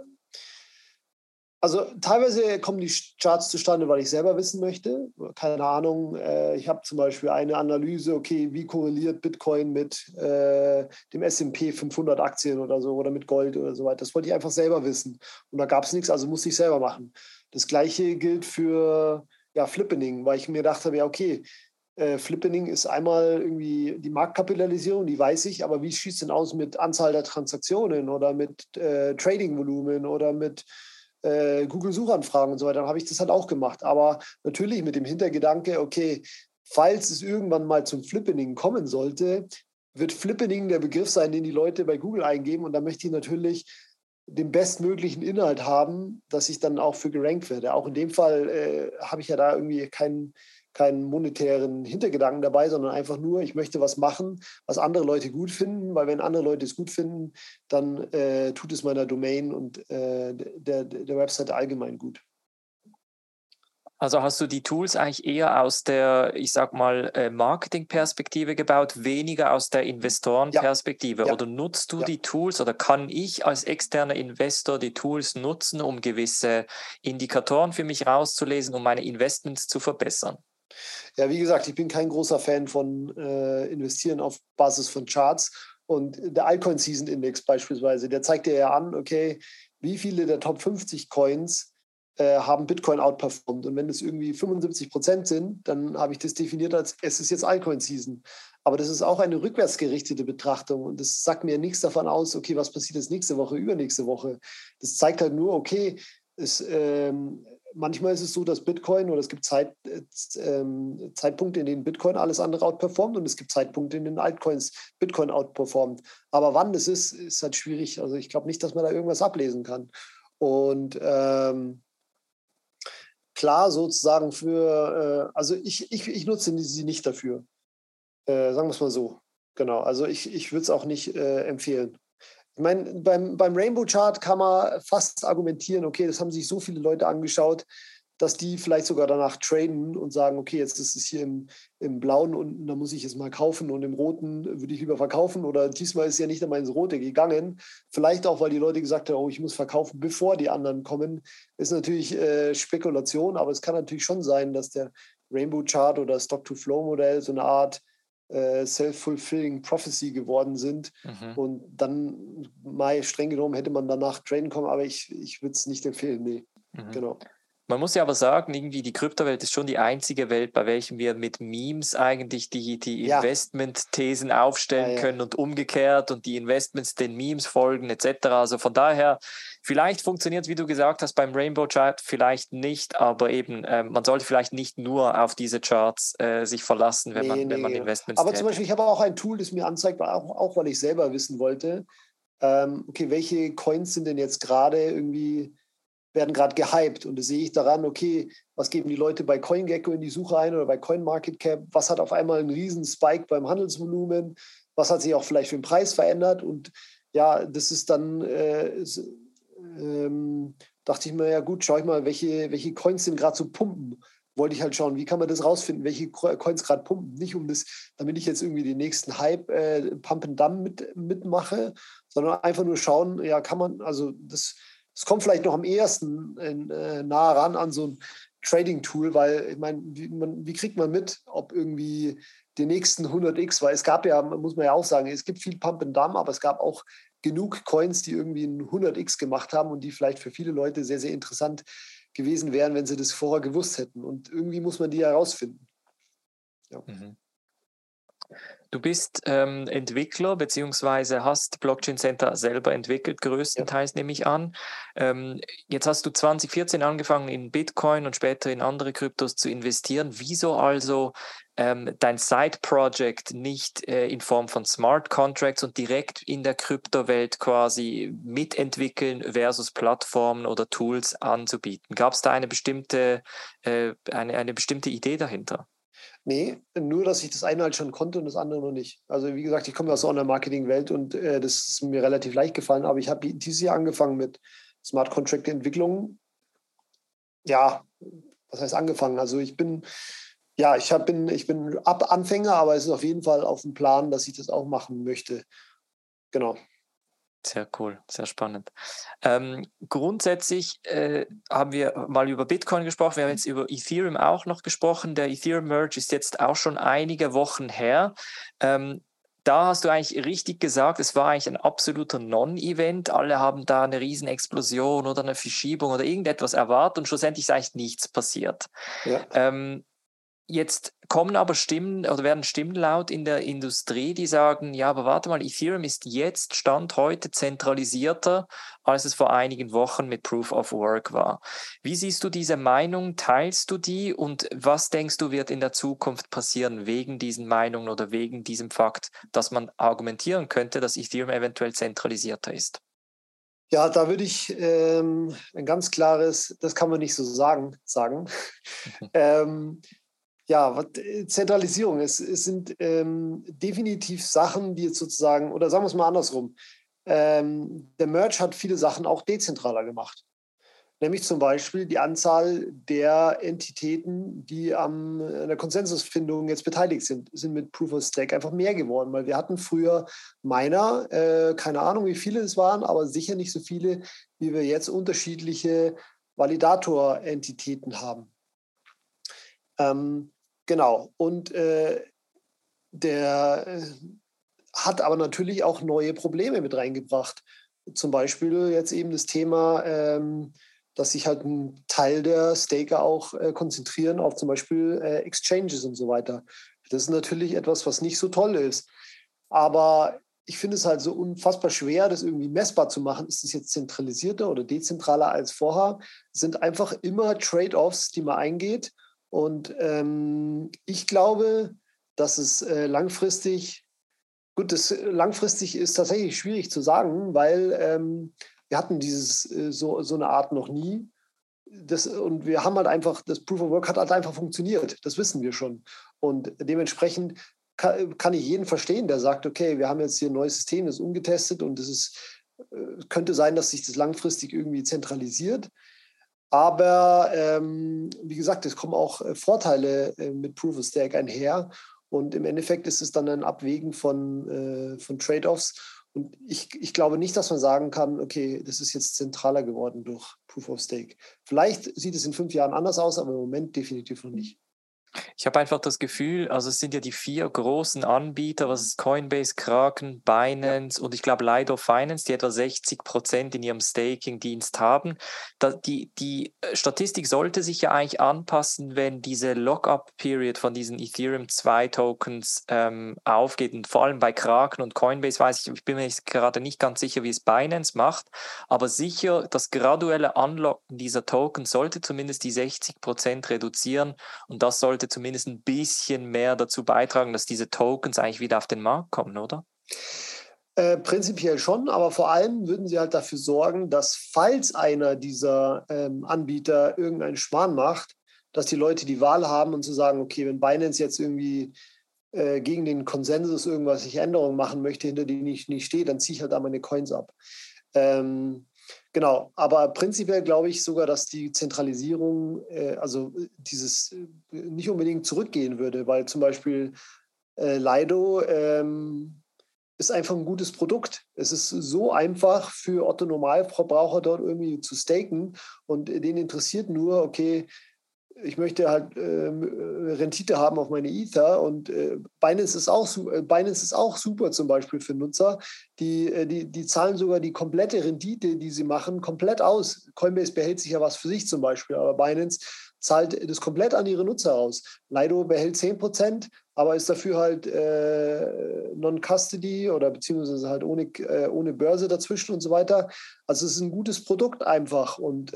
also teilweise kommen die Charts zustande, weil ich selber wissen möchte. Keine Ahnung. Äh, ich habe zum Beispiel eine Analyse, okay, wie korreliert Bitcoin mit äh, dem SP 500 Aktien oder so oder mit Gold oder so weiter. Das wollte ich einfach selber wissen. Und da gab es nichts, also musste ich selber machen. Das gleiche gilt für ja, Flippening, weil ich mir gedacht habe, ja, okay, äh, Flippening ist einmal irgendwie die Marktkapitalisierung, die weiß ich, aber wie schießt denn aus mit Anzahl der Transaktionen oder mit äh, Trading-Volumen oder mit äh, Google-Suchanfragen und so weiter? Dann habe ich das halt auch gemacht. Aber natürlich mit dem Hintergedanke, okay, falls es irgendwann mal zum Flippening kommen sollte, wird Flippening der Begriff sein, den die Leute bei Google eingeben. Und da möchte ich natürlich den bestmöglichen Inhalt haben, dass ich dann auch für gerankt werde. Auch in dem Fall äh, habe ich ja da irgendwie keinen keinen monetären Hintergedanken dabei, sondern einfach nur, ich möchte was machen, was andere Leute gut finden, weil wenn andere Leute es gut finden, dann äh, tut es meiner Domain und äh, der, der Webseite allgemein gut. Also hast du die Tools eigentlich eher aus der, ich sag mal, äh, Marketingperspektive gebaut, weniger aus der Investorenperspektive? Ja. Ja. Oder nutzt du ja. die Tools oder kann ich als externer Investor die Tools nutzen, um gewisse Indikatoren für mich rauszulesen, um meine Investments zu verbessern? Ja, wie gesagt, ich bin kein großer Fan von äh, Investieren auf Basis von Charts. Und der Altcoin Season Index beispielsweise, der zeigt dir ja an, okay, wie viele der Top 50 Coins äh, haben Bitcoin outperformed. Und wenn es irgendwie 75 Prozent sind, dann habe ich das definiert als, es ist jetzt Altcoin-Season. Aber das ist auch eine rückwärtsgerichtete Betrachtung und das sagt mir nichts davon aus, okay, was passiert jetzt nächste Woche, übernächste Woche. Das zeigt halt nur, okay, es, ähm, manchmal ist es so, dass Bitcoin oder es gibt Zeit, äh, ähm, Zeitpunkte, in denen Bitcoin alles andere outperformt und es gibt Zeitpunkte, in denen Altcoins Bitcoin outperformt. Aber wann das ist, ist halt schwierig. Also ich glaube nicht, dass man da irgendwas ablesen kann. Und ähm, klar sozusagen für, äh, also ich, ich, ich nutze sie nicht dafür. Äh, sagen wir es mal so. Genau. Also ich, ich würde es auch nicht äh, empfehlen. Ich meine, beim, beim Rainbow Chart kann man fast argumentieren, okay, das haben sich so viele Leute angeschaut, dass die vielleicht sogar danach traden und sagen, okay, jetzt ist es hier im, im Blauen unten, da muss ich es mal kaufen und im Roten würde ich lieber verkaufen oder diesmal ist ja nicht einmal ins Rote gegangen. Vielleicht auch, weil die Leute gesagt haben, oh, ich muss verkaufen, bevor die anderen kommen. Ist natürlich äh, Spekulation, aber es kann natürlich schon sein, dass der Rainbow Chart oder Stock-to-Flow-Modell so eine Art äh, self-fulfilling prophecy geworden sind. Mhm. Und dann mal streng genommen hätte man danach traden kommen, aber ich, ich würde es nicht empfehlen. Nee. Mhm. Genau. Man muss ja aber sagen, irgendwie die Kryptowelt ist schon die einzige Welt, bei welchem wir mit Memes eigentlich die, die ja. Investment-Thesen aufstellen ja, ja. können und umgekehrt und die Investments den Memes folgen etc. Also von daher, vielleicht funktioniert, wie du gesagt hast, beim Rainbow Chart vielleicht nicht, aber eben, äh, man sollte vielleicht nicht nur auf diese Charts äh, sich verlassen, wenn, nee, man, nee, wenn man Investments Aber tätigt. zum Beispiel, ich habe auch ein Tool, das mir anzeigt, auch, auch weil ich selber wissen wollte, ähm, okay, welche Coins sind denn jetzt gerade irgendwie werden gerade gehypt. Und das sehe ich daran, okay, was geben die Leute bei CoinGecko in die Suche ein oder bei CoinMarketCap? Was hat auf einmal einen riesen Spike beim Handelsvolumen? Was hat sich auch vielleicht für den Preis verändert? Und ja, das ist dann, äh, ist, ähm, dachte ich mir, ja gut, schaue ich mal, welche, welche Coins sind gerade so pumpen. Wollte ich halt schauen, wie kann man das rausfinden, welche Coins gerade pumpen. Nicht um das, damit ich jetzt irgendwie den nächsten Hype äh, Pump and Dump mit, mitmache, sondern einfach nur schauen, ja, kann man, also das es kommt vielleicht noch am ehesten äh, nah ran an so ein Trading-Tool, weil ich meine, wie, wie, kriegt man mit, ob irgendwie die nächsten 100x, weil es gab ja, muss man ja auch sagen, es gibt viel Pump and Dump, aber es gab auch genug Coins, die irgendwie ein 100x gemacht haben und die vielleicht für viele Leute sehr, sehr interessant gewesen wären, wenn sie das vorher gewusst hätten. Und irgendwie muss man die herausfinden. Ja. Mhm. Du bist ähm, Entwickler beziehungsweise hast Blockchain Center selber entwickelt, größtenteils ja. nehme ich an. Ähm, jetzt hast du 2014 angefangen in Bitcoin und später in andere Kryptos zu investieren. Wieso also ähm, dein Side-Project nicht äh, in Form von Smart Contracts und direkt in der Kryptowelt quasi mitentwickeln versus Plattformen oder Tools anzubieten? Gab es da eine bestimmte, äh, eine, eine bestimmte Idee dahinter? Nee, nur, dass ich das eine halt schon konnte und das andere noch nicht. Also wie gesagt, ich komme aus der Online-Marketing-Welt und äh, das ist mir relativ leicht gefallen, aber ich habe dieses Jahr angefangen mit Smart Contract-Entwicklung. Ja, was heißt angefangen? Also ich bin, ja, ich hab, bin, ich bin Ab Anfänger, aber es ist auf jeden Fall auf dem Plan, dass ich das auch machen möchte. Genau. Sehr cool, sehr spannend. Ähm, grundsätzlich äh, haben wir mal über Bitcoin gesprochen, wir haben jetzt über Ethereum auch noch gesprochen. Der Ethereum Merge ist jetzt auch schon einige Wochen her. Ähm, da hast du eigentlich richtig gesagt, es war eigentlich ein absoluter Non-Event. Alle haben da eine Riesenexplosion oder eine Verschiebung oder irgendetwas erwartet und schlussendlich ist eigentlich nichts passiert. Ja. Ähm, Jetzt kommen aber Stimmen oder werden Stimmen laut in der Industrie, die sagen, ja, aber warte mal, Ethereum ist jetzt Stand heute zentralisierter, als es vor einigen Wochen mit Proof of Work war. Wie siehst du diese Meinung? Teilst du die? Und was denkst du, wird in der Zukunft passieren wegen diesen Meinungen oder wegen diesem Fakt, dass man argumentieren könnte, dass Ethereum eventuell zentralisierter ist? Ja, da würde ich ähm, ein ganz klares, das kann man nicht so sagen, sagen. Ähm, ja, äh, Zentralisierung. Es, es sind ähm, definitiv Sachen, die jetzt sozusagen, oder sagen wir es mal andersrum, ähm, der Merge hat viele Sachen auch dezentraler gemacht. Nämlich zum Beispiel die Anzahl der Entitäten, die am, an der Konsensusfindung jetzt beteiligt sind, sind mit Proof of Stake einfach mehr geworden, weil wir hatten früher Miner, äh, keine Ahnung, wie viele es waren, aber sicher nicht so viele, wie wir jetzt unterschiedliche Validator-Entitäten haben. Ähm, Genau. Und äh, der äh, hat aber natürlich auch neue Probleme mit reingebracht. zum Beispiel jetzt eben das Thema, ähm, dass sich halt ein Teil der Staker auch äh, konzentrieren auf zum Beispiel äh, Exchanges und so weiter. Das ist natürlich etwas, was nicht so toll ist. Aber ich finde es halt so unfassbar schwer, das irgendwie messbar zu machen. Ist es jetzt zentralisierter oder dezentraler als vorher? Es sind einfach immer Trade-offs, die man eingeht. Und ähm, ich glaube, dass es äh, langfristig, gut, das äh, langfristig ist tatsächlich schwierig zu sagen, weil ähm, wir hatten dieses, äh, so, so eine Art noch nie. Das, und wir haben halt einfach, das Proof of Work hat halt einfach funktioniert. Das wissen wir schon. Und dementsprechend kann, kann ich jeden verstehen, der sagt, okay, wir haben jetzt hier ein neues System, das ist ungetestet und es äh, könnte sein, dass sich das langfristig irgendwie zentralisiert. Aber ähm, wie gesagt, es kommen auch äh, Vorteile äh, mit Proof of Stake einher. Und im Endeffekt ist es dann ein Abwägen von, äh, von Trade-offs. Und ich, ich glaube nicht, dass man sagen kann, okay, das ist jetzt zentraler geworden durch Proof of Stake. Vielleicht sieht es in fünf Jahren anders aus, aber im Moment definitiv noch nicht. Ich habe einfach das Gefühl, also es sind ja die vier großen Anbieter, was ist Coinbase, Kraken, Binance ja. und ich glaube Lido Finance, die etwa 60 Prozent in ihrem Staking-Dienst haben. Da, die, die äh, Statistik sollte sich ja eigentlich anpassen, wenn diese Lockup-Period von diesen Ethereum 2 Tokens ähm, aufgeht. Und vor allem bei Kraken und Coinbase weiß ich, ich bin mir gerade nicht ganz sicher, wie es Binance macht, aber sicher das graduelle Unlocken dieser Tokens sollte zumindest die 60 Prozent reduzieren und das sollte sollte zumindest ein bisschen mehr dazu beitragen, dass diese Tokens eigentlich wieder auf den Markt kommen, oder? Äh, prinzipiell schon, aber vor allem würden sie halt dafür sorgen, dass falls einer dieser ähm, Anbieter irgendeinen Schmarrn macht, dass die Leute die Wahl haben und zu sagen, okay, wenn Binance jetzt irgendwie äh, gegen den Konsensus irgendwas ich Änderungen machen möchte, hinter denen ich nicht stehe, dann ziehe ich halt da meine Coins ab. Ähm, Genau, aber prinzipiell glaube ich sogar, dass die Zentralisierung, äh, also dieses äh, nicht unbedingt zurückgehen würde, weil zum Beispiel äh, Lido ähm, ist einfach ein gutes Produkt. Es ist so einfach für Otto Normalverbraucher dort irgendwie zu staken und den interessiert nur, okay, ich möchte halt äh, Rendite haben auf meine Ether und äh, Binance, ist auch, äh, Binance ist auch super zum Beispiel für Nutzer. Die, äh, die, die zahlen sogar die komplette Rendite, die sie machen, komplett aus. Coinbase behält sich ja was für sich zum Beispiel, aber Binance zahlt das komplett an ihre Nutzer aus. Lido behält 10%, aber ist dafür halt äh, Non-Custody oder beziehungsweise halt ohne, äh, ohne Börse dazwischen und so weiter. Also es ist ein gutes Produkt einfach und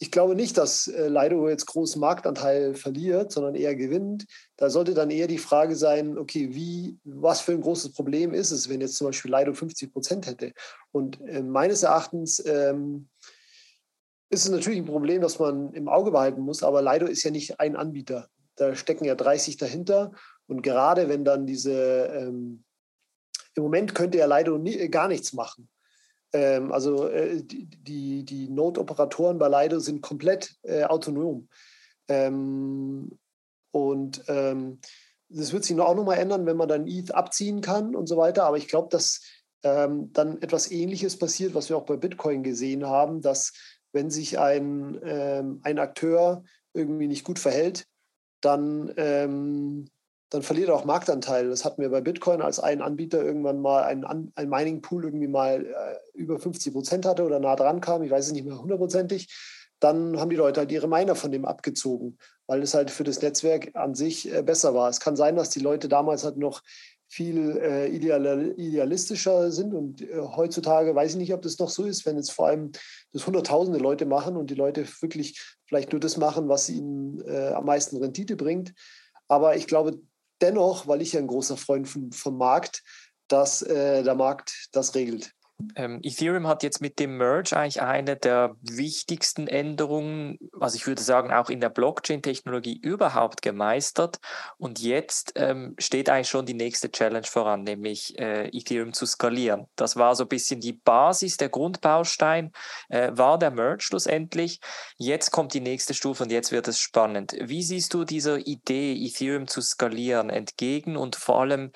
ich glaube nicht, dass äh, Lido jetzt großen Marktanteil verliert, sondern eher gewinnt. Da sollte dann eher die Frage sein, okay, wie, was für ein großes Problem ist es, wenn jetzt zum Beispiel Lido 50 Prozent hätte? Und äh, meines Erachtens ähm, ist es natürlich ein Problem, das man im Auge behalten muss, aber Lido ist ja nicht ein Anbieter. Da stecken ja 30 dahinter. Und gerade wenn dann diese, ähm, im Moment könnte ja Lido nie, gar nichts machen. Ähm, also äh, die, die Node-Operatoren bei Lido sind komplett äh, autonom. Ähm, und ähm, das wird sich auch nochmal ändern, wenn man dann ETH abziehen kann und so weiter. Aber ich glaube, dass ähm, dann etwas Ähnliches passiert, was wir auch bei Bitcoin gesehen haben, dass wenn sich ein, ähm, ein Akteur irgendwie nicht gut verhält, dann ähm, dann verliert er auch Marktanteil. Das hatten wir bei Bitcoin, als ein Anbieter irgendwann mal ein, ein Mining-Pool irgendwie mal äh, über 50 Prozent hatte oder nah dran kam, ich weiß es nicht mehr hundertprozentig, dann haben die Leute halt ihre Miner von dem abgezogen, weil es halt für das Netzwerk an sich äh, besser war. Es kann sein, dass die Leute damals halt noch viel äh, ideal, idealistischer sind und äh, heutzutage weiß ich nicht, ob das noch so ist, wenn jetzt vor allem das hunderttausende Leute machen und die Leute wirklich vielleicht nur das machen, was ihnen äh, am meisten Rendite bringt. Aber ich glaube, dennoch, weil ich ja ein großer Freund vom, vom Markt, dass äh, der Markt das regelt. Ähm, Ethereum hat jetzt mit dem Merge eigentlich eine der wichtigsten Änderungen, was ich würde sagen, auch in der Blockchain-Technologie überhaupt gemeistert. Und jetzt ähm, steht eigentlich schon die nächste Challenge voran, nämlich äh, Ethereum zu skalieren. Das war so ein bisschen die Basis, der Grundbaustein äh, war der Merge schlussendlich. Jetzt kommt die nächste Stufe und jetzt wird es spannend. Wie siehst du dieser Idee, Ethereum zu skalieren, entgegen und vor allem,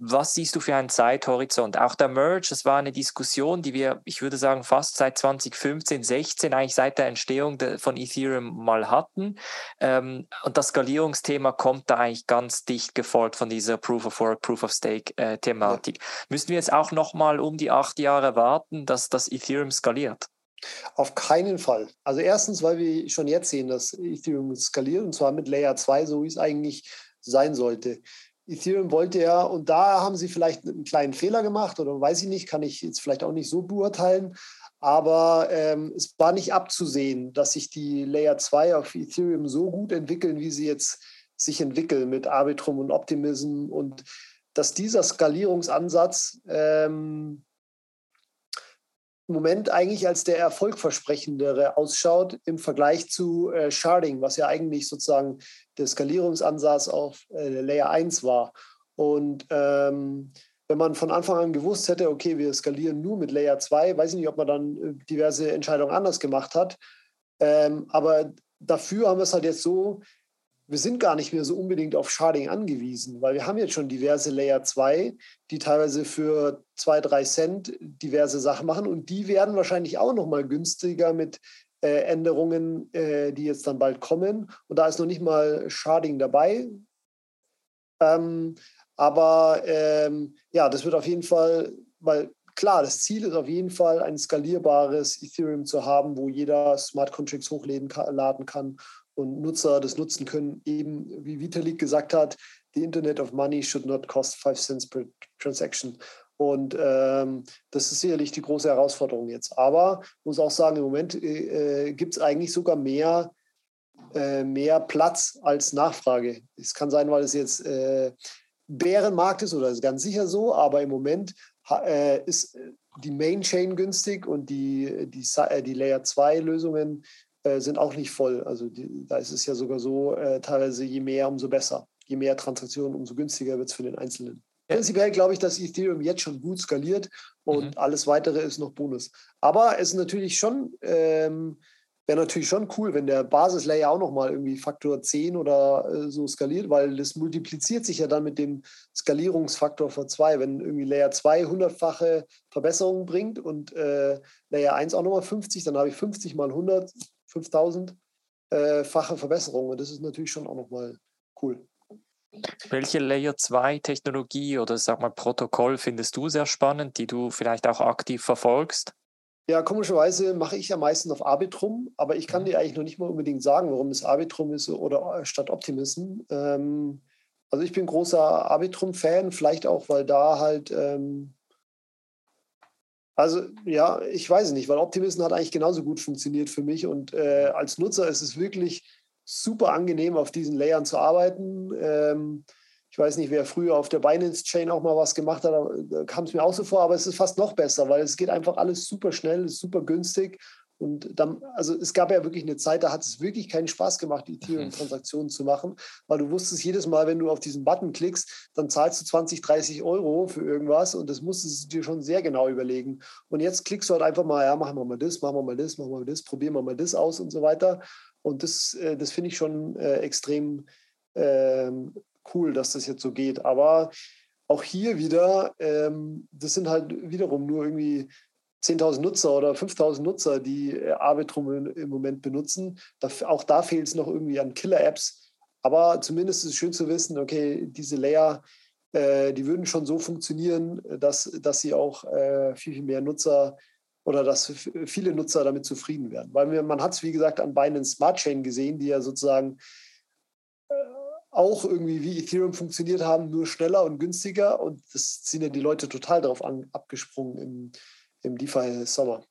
was siehst du für einen Zeithorizont? Auch der Merge, das war eine Diskussion, die wir, ich würde sagen, fast seit 2015, 16, eigentlich seit der Entstehung von Ethereum mal hatten. Ähm, und das Skalierungsthema kommt da eigentlich ganz dicht gefolgt von dieser Proof of Work, Proof of Stake äh, Thematik. Ja. Müssen wir jetzt auch nochmal um die acht Jahre warten, dass das Ethereum skaliert? Auf keinen Fall. Also erstens, weil wir schon jetzt sehen, dass Ethereum skaliert und zwar mit Layer 2, so wie es eigentlich sein sollte. Ethereum wollte ja, und da haben sie vielleicht einen kleinen Fehler gemacht oder weiß ich nicht, kann ich jetzt vielleicht auch nicht so beurteilen, aber ähm, es war nicht abzusehen, dass sich die Layer 2 auf Ethereum so gut entwickeln, wie sie jetzt sich entwickeln mit Arbitrum und Optimism. Und dass dieser Skalierungsansatz ähm, Moment eigentlich als der erfolgversprechendere ausschaut im Vergleich zu äh, Sharding, was ja eigentlich sozusagen der Skalierungsansatz auf äh, Layer 1 war. Und ähm, wenn man von Anfang an gewusst hätte, okay, wir skalieren nur mit Layer 2, weiß ich nicht, ob man dann äh, diverse Entscheidungen anders gemacht hat. Ähm, aber dafür haben wir es halt jetzt so wir sind gar nicht mehr so unbedingt auf Sharding angewiesen, weil wir haben jetzt schon diverse Layer 2, die teilweise für 2, 3 Cent diverse Sachen machen und die werden wahrscheinlich auch nochmal günstiger mit äh, Änderungen, äh, die jetzt dann bald kommen. Und da ist noch nicht mal Sharding dabei. Ähm, aber ähm, ja, das wird auf jeden Fall, weil klar, das Ziel ist auf jeden Fall, ein skalierbares Ethereum zu haben, wo jeder Smart Contracts hochladen kann und Nutzer das nutzen können, eben wie Vitalik gesagt hat, the Internet of Money should not cost five cents per transaction. Und ähm, das ist sicherlich die große Herausforderung jetzt. Aber ich muss auch sagen, im Moment äh, gibt es eigentlich sogar mehr, äh, mehr Platz als Nachfrage. Es kann sein, weil es jetzt äh, Bärenmarkt ist oder ist ganz sicher so, aber im Moment äh, ist die Main Chain günstig und die, die, äh, die Layer 2 Lösungen äh, sind auch nicht voll. Also die, da ist es ja sogar so, äh, teilweise je mehr, umso besser. Je mehr Transaktionen, umso günstiger wird es für den Einzelnen. Prinzipiell glaube ich, dass Ethereum jetzt schon gut skaliert und mhm. alles weitere ist noch Bonus. Aber es ist natürlich schon, ähm, wäre natürlich schon cool, wenn der Basislayer auch nochmal irgendwie Faktor 10 oder äh, so skaliert, weil das multipliziert sich ja dann mit dem Skalierungsfaktor vor 2. Wenn irgendwie Layer 2 hundertfache Verbesserungen bringt und äh, Layer 1 auch nochmal 50, dann habe ich 50 mal 100 5000-fache äh, Verbesserung. Und das ist natürlich schon auch nochmal cool. Welche Layer 2 Technologie oder sag mal Protokoll findest du sehr spannend, die du vielleicht auch aktiv verfolgst? Ja, komischerweise mache ich ja meistens auf Arbitrum, aber ich kann mhm. dir eigentlich noch nicht mal unbedingt sagen, warum es Arbitrum ist oder äh, statt Optimism. Ähm, also ich bin großer Arbitrum-Fan, vielleicht auch, weil da halt ähm, also ja, ich weiß es nicht, weil Optimism hat eigentlich genauso gut funktioniert für mich und äh, als Nutzer ist es wirklich super angenehm, auf diesen Layern zu arbeiten. Ähm, ich weiß nicht, wer früher auf der Binance-Chain auch mal was gemacht hat, da kam es mir auch so vor, aber es ist fast noch besser, weil es geht einfach alles super schnell, ist super günstig und dann, also es gab ja wirklich eine Zeit, da hat es wirklich keinen Spaß gemacht, Ethereum-Transaktionen mhm. zu machen, weil du wusstest jedes Mal, wenn du auf diesen Button klickst, dann zahlst du 20, 30 Euro für irgendwas und das musstest du dir schon sehr genau überlegen. Und jetzt klickst du halt einfach mal, ja, machen wir mal das, machen wir mal das, machen wir mal das, probieren wir mal das aus und so weiter. Und das, äh, das finde ich schon äh, extrem äh, cool, dass das jetzt so geht. Aber auch hier wieder, ähm, das sind halt wiederum nur irgendwie 10.000 Nutzer oder 5.000 Nutzer, die äh, Arbitrum im Moment benutzen. auch da fehlt es noch irgendwie an Killer-Apps. Aber zumindest ist es schön zu wissen, okay, diese Layer, äh, die würden schon so funktionieren, dass, dass sie auch äh, viel, viel mehr Nutzer oder dass viele Nutzer damit zufrieden werden. Weil man hat es, wie gesagt, an Binance Smart Chain gesehen, die ja sozusagen auch irgendwie wie Ethereum funktioniert haben, nur schneller und günstiger. Und das sind ja die Leute total darauf abgesprungen im, im DeFi-Sommer.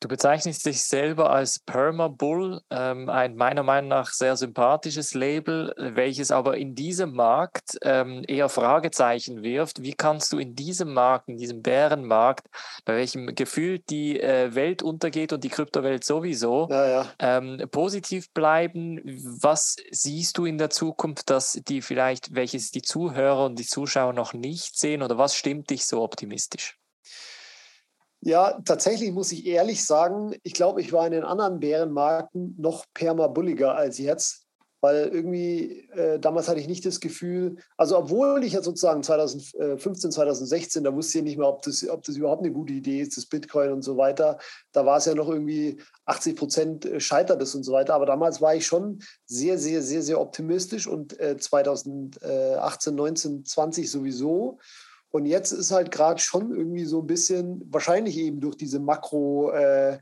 Du bezeichnest dich selber als Permabull, ähm, ein meiner Meinung nach sehr sympathisches Label, welches aber in diesem Markt ähm, eher Fragezeichen wirft. Wie kannst du in diesem Markt, in diesem Bärenmarkt, bei welchem Gefühl die äh, Welt untergeht und die Kryptowelt sowieso, ja, ja. Ähm, positiv bleiben? Was siehst du in der Zukunft, dass die vielleicht, welches die Zuhörer und die Zuschauer noch nicht sehen oder was stimmt dich so optimistisch? Ja, tatsächlich muss ich ehrlich sagen, ich glaube, ich war in den anderen Bärenmarken noch permabulliger als jetzt. weil irgendwie äh, damals hatte ich nicht das Gefühl, also obwohl ich ja sozusagen 2015, 2016, da wusste ich nicht mehr, ob das, ob das überhaupt eine gute Idee ist, das Bitcoin und so weiter. Da war es ja noch irgendwie 80 Prozent äh, scheitert es und so weiter. Aber damals war ich schon sehr, sehr, sehr, sehr optimistisch und äh, 2018, 19, 20 sowieso. Und jetzt ist halt gerade schon irgendwie so ein bisschen, wahrscheinlich eben durch diese Makro- äh,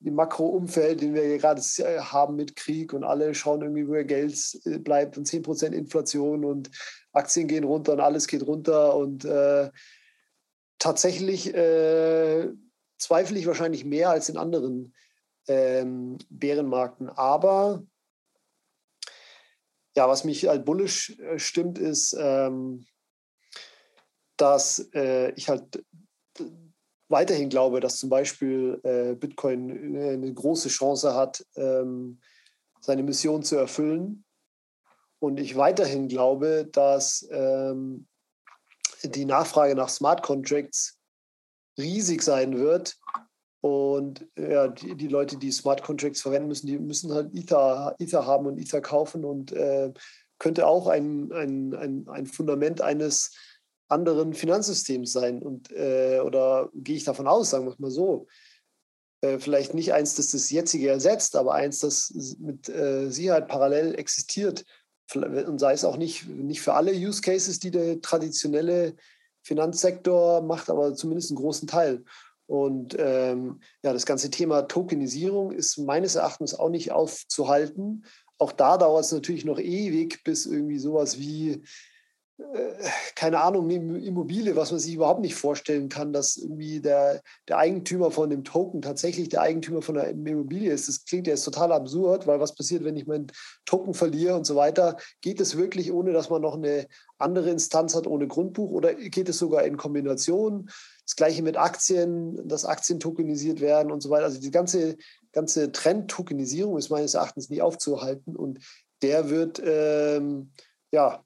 im Makroumfeld, den wir gerade äh, haben mit Krieg und alle schauen irgendwie, wo ihr Geld äh, bleibt und 10% Inflation und Aktien gehen runter und alles geht runter und äh, tatsächlich äh, zweifle ich wahrscheinlich mehr als in anderen ähm, Bärenmarkten. Aber ja, was mich halt bullisch äh, stimmt, ist, ähm, dass äh, ich halt weiterhin glaube, dass zum Beispiel äh, Bitcoin äh, eine große Chance hat, ähm, seine Mission zu erfüllen. Und ich weiterhin glaube, dass ähm, die Nachfrage nach Smart Contracts riesig sein wird. Und ja, die, die, Leute, die Smart Contracts verwenden müssen, die müssen halt Ether, Ether haben und Ether kaufen und äh, könnte auch ein, ein, ein, ein Fundament eines anderen Finanzsystems sein. Und, äh, oder gehe ich davon aus, sagen wir es mal so, äh, vielleicht nicht eins, das das jetzige ersetzt, aber eins, das mit äh, Sicherheit parallel existiert. Und sei es auch nicht, nicht für alle Use Cases, die der traditionelle Finanzsektor macht, aber zumindest einen großen Teil. Und ähm, ja, das ganze Thema Tokenisierung ist meines Erachtens auch nicht aufzuhalten. Auch da dauert es natürlich noch ewig, bis irgendwie sowas wie keine Ahnung, eine Immobilie, was man sich überhaupt nicht vorstellen kann, dass irgendwie der, der Eigentümer von dem Token tatsächlich der Eigentümer von der Immobilie ist. Das klingt ja jetzt total absurd, weil was passiert, wenn ich meinen Token verliere und so weiter? Geht es wirklich, ohne dass man noch eine andere Instanz hat, ohne Grundbuch oder geht es sogar in Kombination? Das gleiche mit Aktien, dass Aktien tokenisiert werden und so weiter. Also die ganze, ganze Trend-Tokenisierung ist meines Erachtens nie aufzuhalten und der wird ähm, ja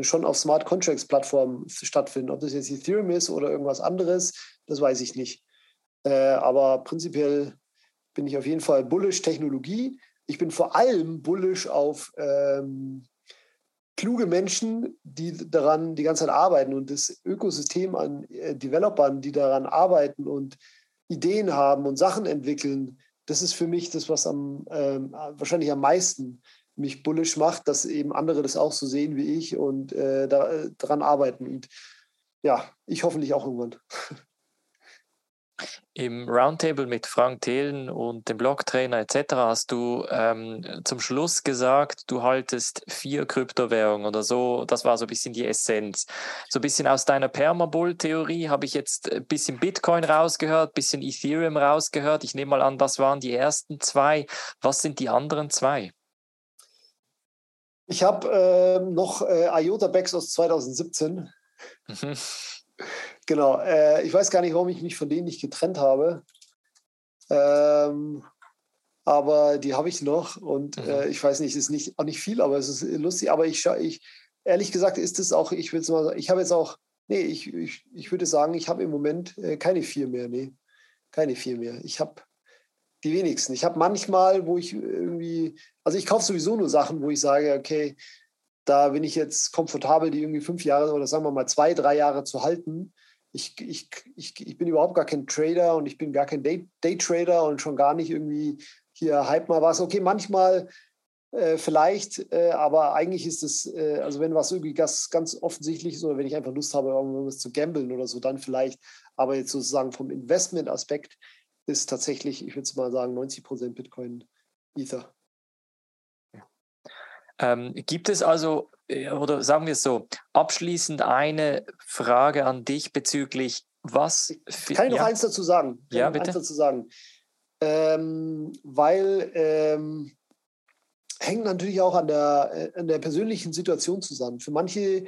schon auf Smart Contracts Plattformen stattfinden. Ob das jetzt Ethereum ist oder irgendwas anderes, das weiß ich nicht. Äh, aber prinzipiell bin ich auf jeden Fall bullish Technologie. Ich bin vor allem bullish auf ähm, kluge Menschen, die daran die ganze Zeit arbeiten und das Ökosystem an äh, Developern, die daran arbeiten und Ideen haben und Sachen entwickeln. Das ist für mich das, was am ähm, wahrscheinlich am meisten mich bullisch macht, dass eben andere das auch so sehen wie ich und äh, da, äh, daran arbeiten. Und ja, ich hoffentlich auch irgendwann. Im Roundtable mit Frank Thelen und dem Blocktrainer etc. hast du ähm, zum Schluss gesagt, du haltest vier Kryptowährungen oder so. Das war so ein bisschen die Essenz. So ein bisschen aus deiner Permabull-Theorie habe ich jetzt ein bisschen Bitcoin rausgehört, ein bisschen Ethereum rausgehört. Ich nehme mal an, das waren die ersten zwei. Was sind die anderen zwei? Ich habe äh, noch äh, IOTA Backs aus 2017. Mhm. Genau. Äh, ich weiß gar nicht, warum ich mich von denen nicht getrennt habe. Ähm, aber die habe ich noch und mhm. Äh, ich weiß nicht, es ist nicht, auch nicht viel, aber es ist lustig. Aber ich, ich ehrlich gesagt, ist es auch, ich würde mal sagen, ich habe jetzt auch, nee, ich, ich, ich würde sagen, ich habe im Moment äh, keine vier mehr. Nee, keine vier mehr. Ich habe die wenigsten. Ich habe manchmal, wo ich irgendwie, also ich kaufe sowieso nur Sachen, wo ich sage, okay, da bin ich jetzt komfortabel, die irgendwie fünf Jahre oder sagen wir mal zwei, drei Jahre zu halten. Ich, ich, ich, ich bin überhaupt gar kein Trader und ich bin gar kein Day, Daytrader und schon gar nicht irgendwie hier hype mal was. Okay, manchmal äh, vielleicht, äh, aber eigentlich ist es, äh, also wenn was irgendwie ganz, ganz offensichtlich ist oder wenn ich einfach Lust habe, irgendwas zu gambeln oder so, dann vielleicht. Aber jetzt sozusagen vom Investment-Aspekt ist tatsächlich, ich würde mal sagen, 90 Prozent Bitcoin Ether. Ähm, gibt es also, äh, oder sagen wir es so, abschließend eine Frage an dich bezüglich was. Kann ich noch ja. eins dazu sagen? Kann ja, bitte. Eins dazu sagen. Ähm, weil ähm, hängt natürlich auch an der, äh, an der persönlichen Situation zusammen. Für manche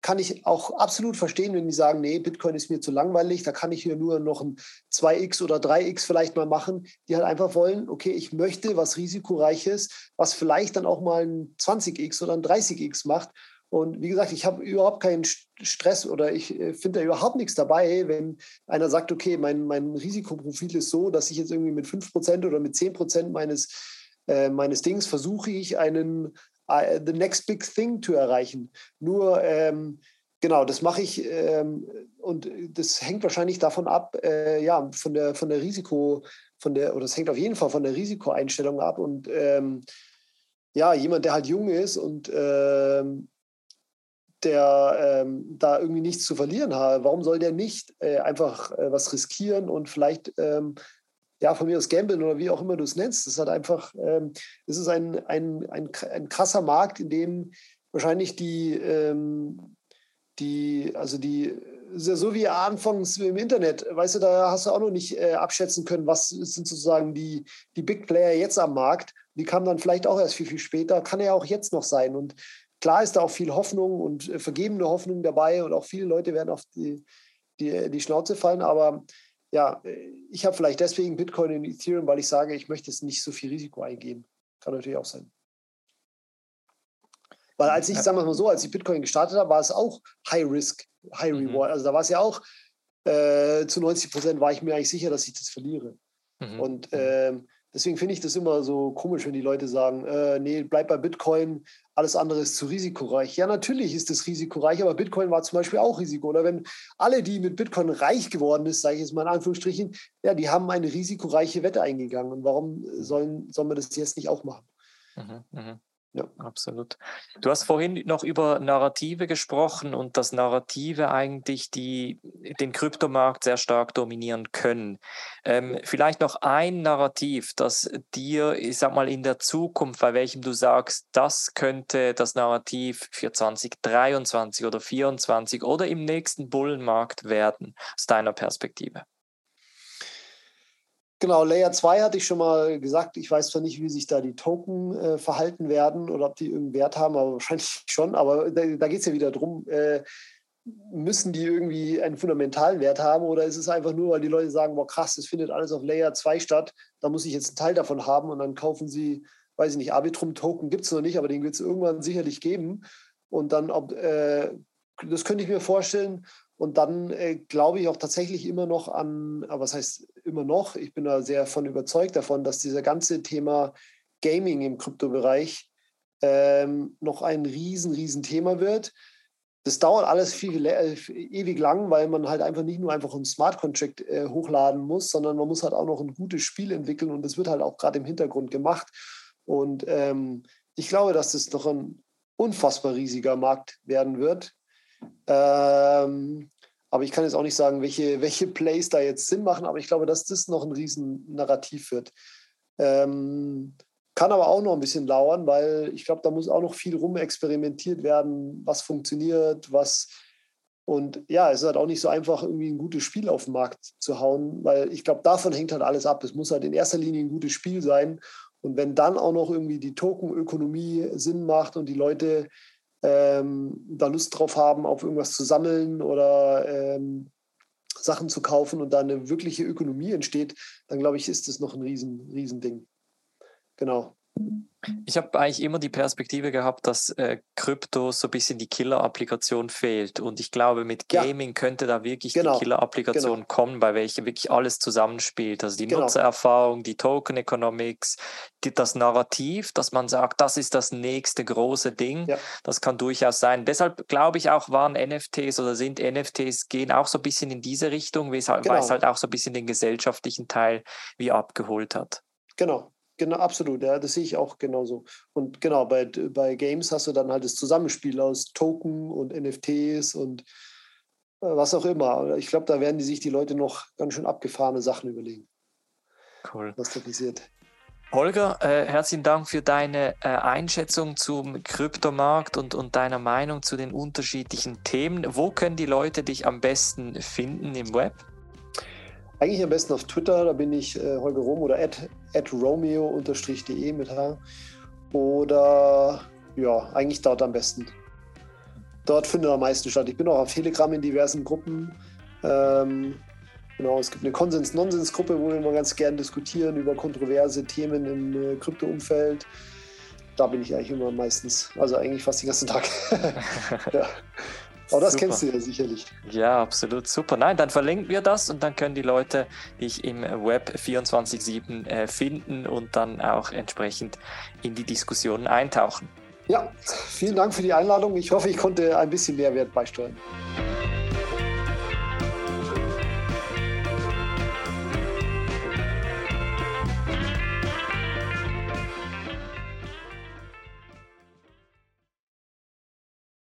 kann ich auch absolut verstehen, wenn die sagen, nee, Bitcoin ist mir zu langweilig, da kann ich hier nur noch ein 2x oder 3x vielleicht mal machen, die halt einfach wollen, okay, ich möchte was risikoreiches, was vielleicht dann auch mal ein 20x oder ein 30x macht. Und wie gesagt, ich habe überhaupt keinen Stress oder ich äh, finde da überhaupt nichts dabei, wenn einer sagt, okay, mein, mein Risikoprofil ist so, dass ich jetzt irgendwie mit 5% oder mit 10% meines, äh, meines Dings versuche ich einen uh, the next big thing zu erreichen. Nur ähm, Genau, das mache ich ähm, und das hängt wahrscheinlich davon ab, äh, ja, von der, von der Risiko, von der, oder es hängt auf jeden Fall von der Risikoeinstellung ab. Und ähm, ja, jemand, der halt jung ist und ähm, der ähm, da irgendwie nichts zu verlieren hat, warum soll der nicht äh, einfach äh, was riskieren und vielleicht ähm, ja, von mir aus gambeln oder wie auch immer du es nennst. Das halt einfach, ähm, es ist ein, ein, ein, ein krasser Markt, in dem wahrscheinlich die, ähm, die, also die, ja so wie anfangs im Internet, weißt du, da hast du auch noch nicht äh, abschätzen können, was sind sozusagen die, die Big Player jetzt am Markt. Die kamen dann vielleicht auch erst viel, viel später, kann ja auch jetzt noch sein. Und klar ist da auch viel Hoffnung und äh, vergebene Hoffnung dabei und auch viele Leute werden auf die, die, die Schnauze fallen, aber ja, ich habe vielleicht deswegen Bitcoin und Ethereum, weil ich sage, ich möchte jetzt nicht so viel Risiko eingehen. Kann natürlich auch sein. Weil als ich, sagen wir mal so, als ich Bitcoin gestartet habe, war es auch High Risk, High mhm. Reward. Also da war es ja auch, äh, zu 90 Prozent war ich mir eigentlich sicher, dass ich das verliere. Mhm. Und äh, deswegen finde ich das immer so komisch, wenn die Leute sagen, äh, nee, bleib bei Bitcoin, alles andere ist zu risikoreich. Ja, natürlich ist das risikoreich, aber Bitcoin war zum Beispiel auch Risiko. Oder wenn alle, die mit Bitcoin reich geworden ist, sage ich jetzt mal in Anführungsstrichen, ja, die haben eine risikoreiche Wette eingegangen. Und warum sollen, sollen wir das jetzt nicht auch machen? Mhm, mh. Ja, absolut. Du hast vorhin noch über Narrative gesprochen und dass Narrative eigentlich die, den Kryptomarkt sehr stark dominieren können. Ähm, vielleicht noch ein Narrativ, das dir, ich sag mal, in der Zukunft, bei welchem du sagst, das könnte das Narrativ für 2023 oder 2024 oder im nächsten Bullenmarkt werden, aus deiner Perspektive. Genau, Layer 2 hatte ich schon mal gesagt. Ich weiß zwar nicht, wie sich da die Token äh, verhalten werden oder ob die irgendeinen Wert haben, aber wahrscheinlich schon. Aber da, da geht es ja wieder darum, äh, müssen die irgendwie einen fundamentalen Wert haben oder ist es einfach nur, weil die Leute sagen, boah krass, das findet alles auf Layer 2 statt, da muss ich jetzt einen Teil davon haben und dann kaufen sie, weiß ich nicht, Arbitrum-Token gibt es noch nicht, aber den wird es irgendwann sicherlich geben. Und dann, ob, äh, das könnte ich mir vorstellen, und dann äh, glaube ich auch tatsächlich immer noch an, aber was heißt immer noch, ich bin da sehr von überzeugt davon, dass dieser ganze Thema Gaming im Kryptobereich ähm, noch ein riesen, riesen Thema wird. Das dauert alles viel äh, ewig lang, weil man halt einfach nicht nur einfach einen Smart Contract äh, hochladen muss, sondern man muss halt auch noch ein gutes Spiel entwickeln und das wird halt auch gerade im Hintergrund gemacht. Und ähm, ich glaube, dass das noch ein unfassbar riesiger Markt werden wird. Ähm, aber ich kann jetzt auch nicht sagen, welche, welche Plays da jetzt Sinn machen, aber ich glaube, dass das noch ein Riesen-Narrativ wird. Ähm, kann aber auch noch ein bisschen lauern, weil ich glaube, da muss auch noch viel rumexperimentiert werden, was funktioniert, was. Und ja, es ist halt auch nicht so einfach, irgendwie ein gutes Spiel auf den Markt zu hauen, weil ich glaube, davon hängt halt alles ab. Es muss halt in erster Linie ein gutes Spiel sein. Und wenn dann auch noch irgendwie die Tokenökonomie Sinn macht und die Leute ähm, da Lust drauf haben, auf irgendwas zu sammeln oder ähm, Sachen zu kaufen und da eine wirkliche Ökonomie entsteht, dann glaube ich, ist das noch ein riesen, riesen. Genau. Ich habe eigentlich immer die Perspektive gehabt, dass äh, Krypto so ein bisschen die Killer-Applikation fehlt. Und ich glaube, mit Gaming ja. könnte da wirklich genau. die Killer-Applikation genau. kommen, bei welcher wirklich alles zusammenspielt. Also die genau. Nutzererfahrung, die Token Economics, die, das Narrativ, dass man sagt, das ist das nächste große Ding. Ja. Das kann durchaus sein. Deshalb glaube ich auch, waren NFTs oder sind NFTs, gehen auch so ein bisschen in diese Richtung, weil es halt, genau. halt auch so ein bisschen den gesellschaftlichen Teil wie abgeholt hat. Genau, Genau, absolut, ja, das sehe ich auch genauso. Und genau, bei, bei Games hast du dann halt das Zusammenspiel aus Token und NFTs und äh, was auch immer. Ich glaube, da werden die sich die Leute noch ganz schön abgefahrene Sachen überlegen. Cool. Was da passiert. Holger, äh, herzlichen Dank für deine äh, Einschätzung zum Kryptomarkt und, und deiner Meinung zu den unterschiedlichen Themen. Wo können die Leute dich am besten finden im Web? Eigentlich am besten auf Twitter, da bin ich äh, Holger Rom oder at, at romeo-de mit H. Oder ja, eigentlich dort am besten. Dort findet am meisten statt. Ich bin auch auf Telegram in diversen Gruppen. Ähm, genau, es gibt eine Konsens-Nonsens-Gruppe, wo wir immer ganz gern diskutieren über kontroverse Themen im äh, Krypto-Umfeld. Da bin ich eigentlich immer meistens, also eigentlich fast den ganzen Tag. ja. Aber das super. kennst du ja sicherlich. Ja, absolut super. Nein, dann verlinken wir das und dann können die Leute dich im Web 24-7 äh, finden und dann auch entsprechend in die Diskussionen eintauchen. Ja, vielen Dank für die Einladung. Ich hoffe, ich konnte ein bisschen Mehrwert beisteuern.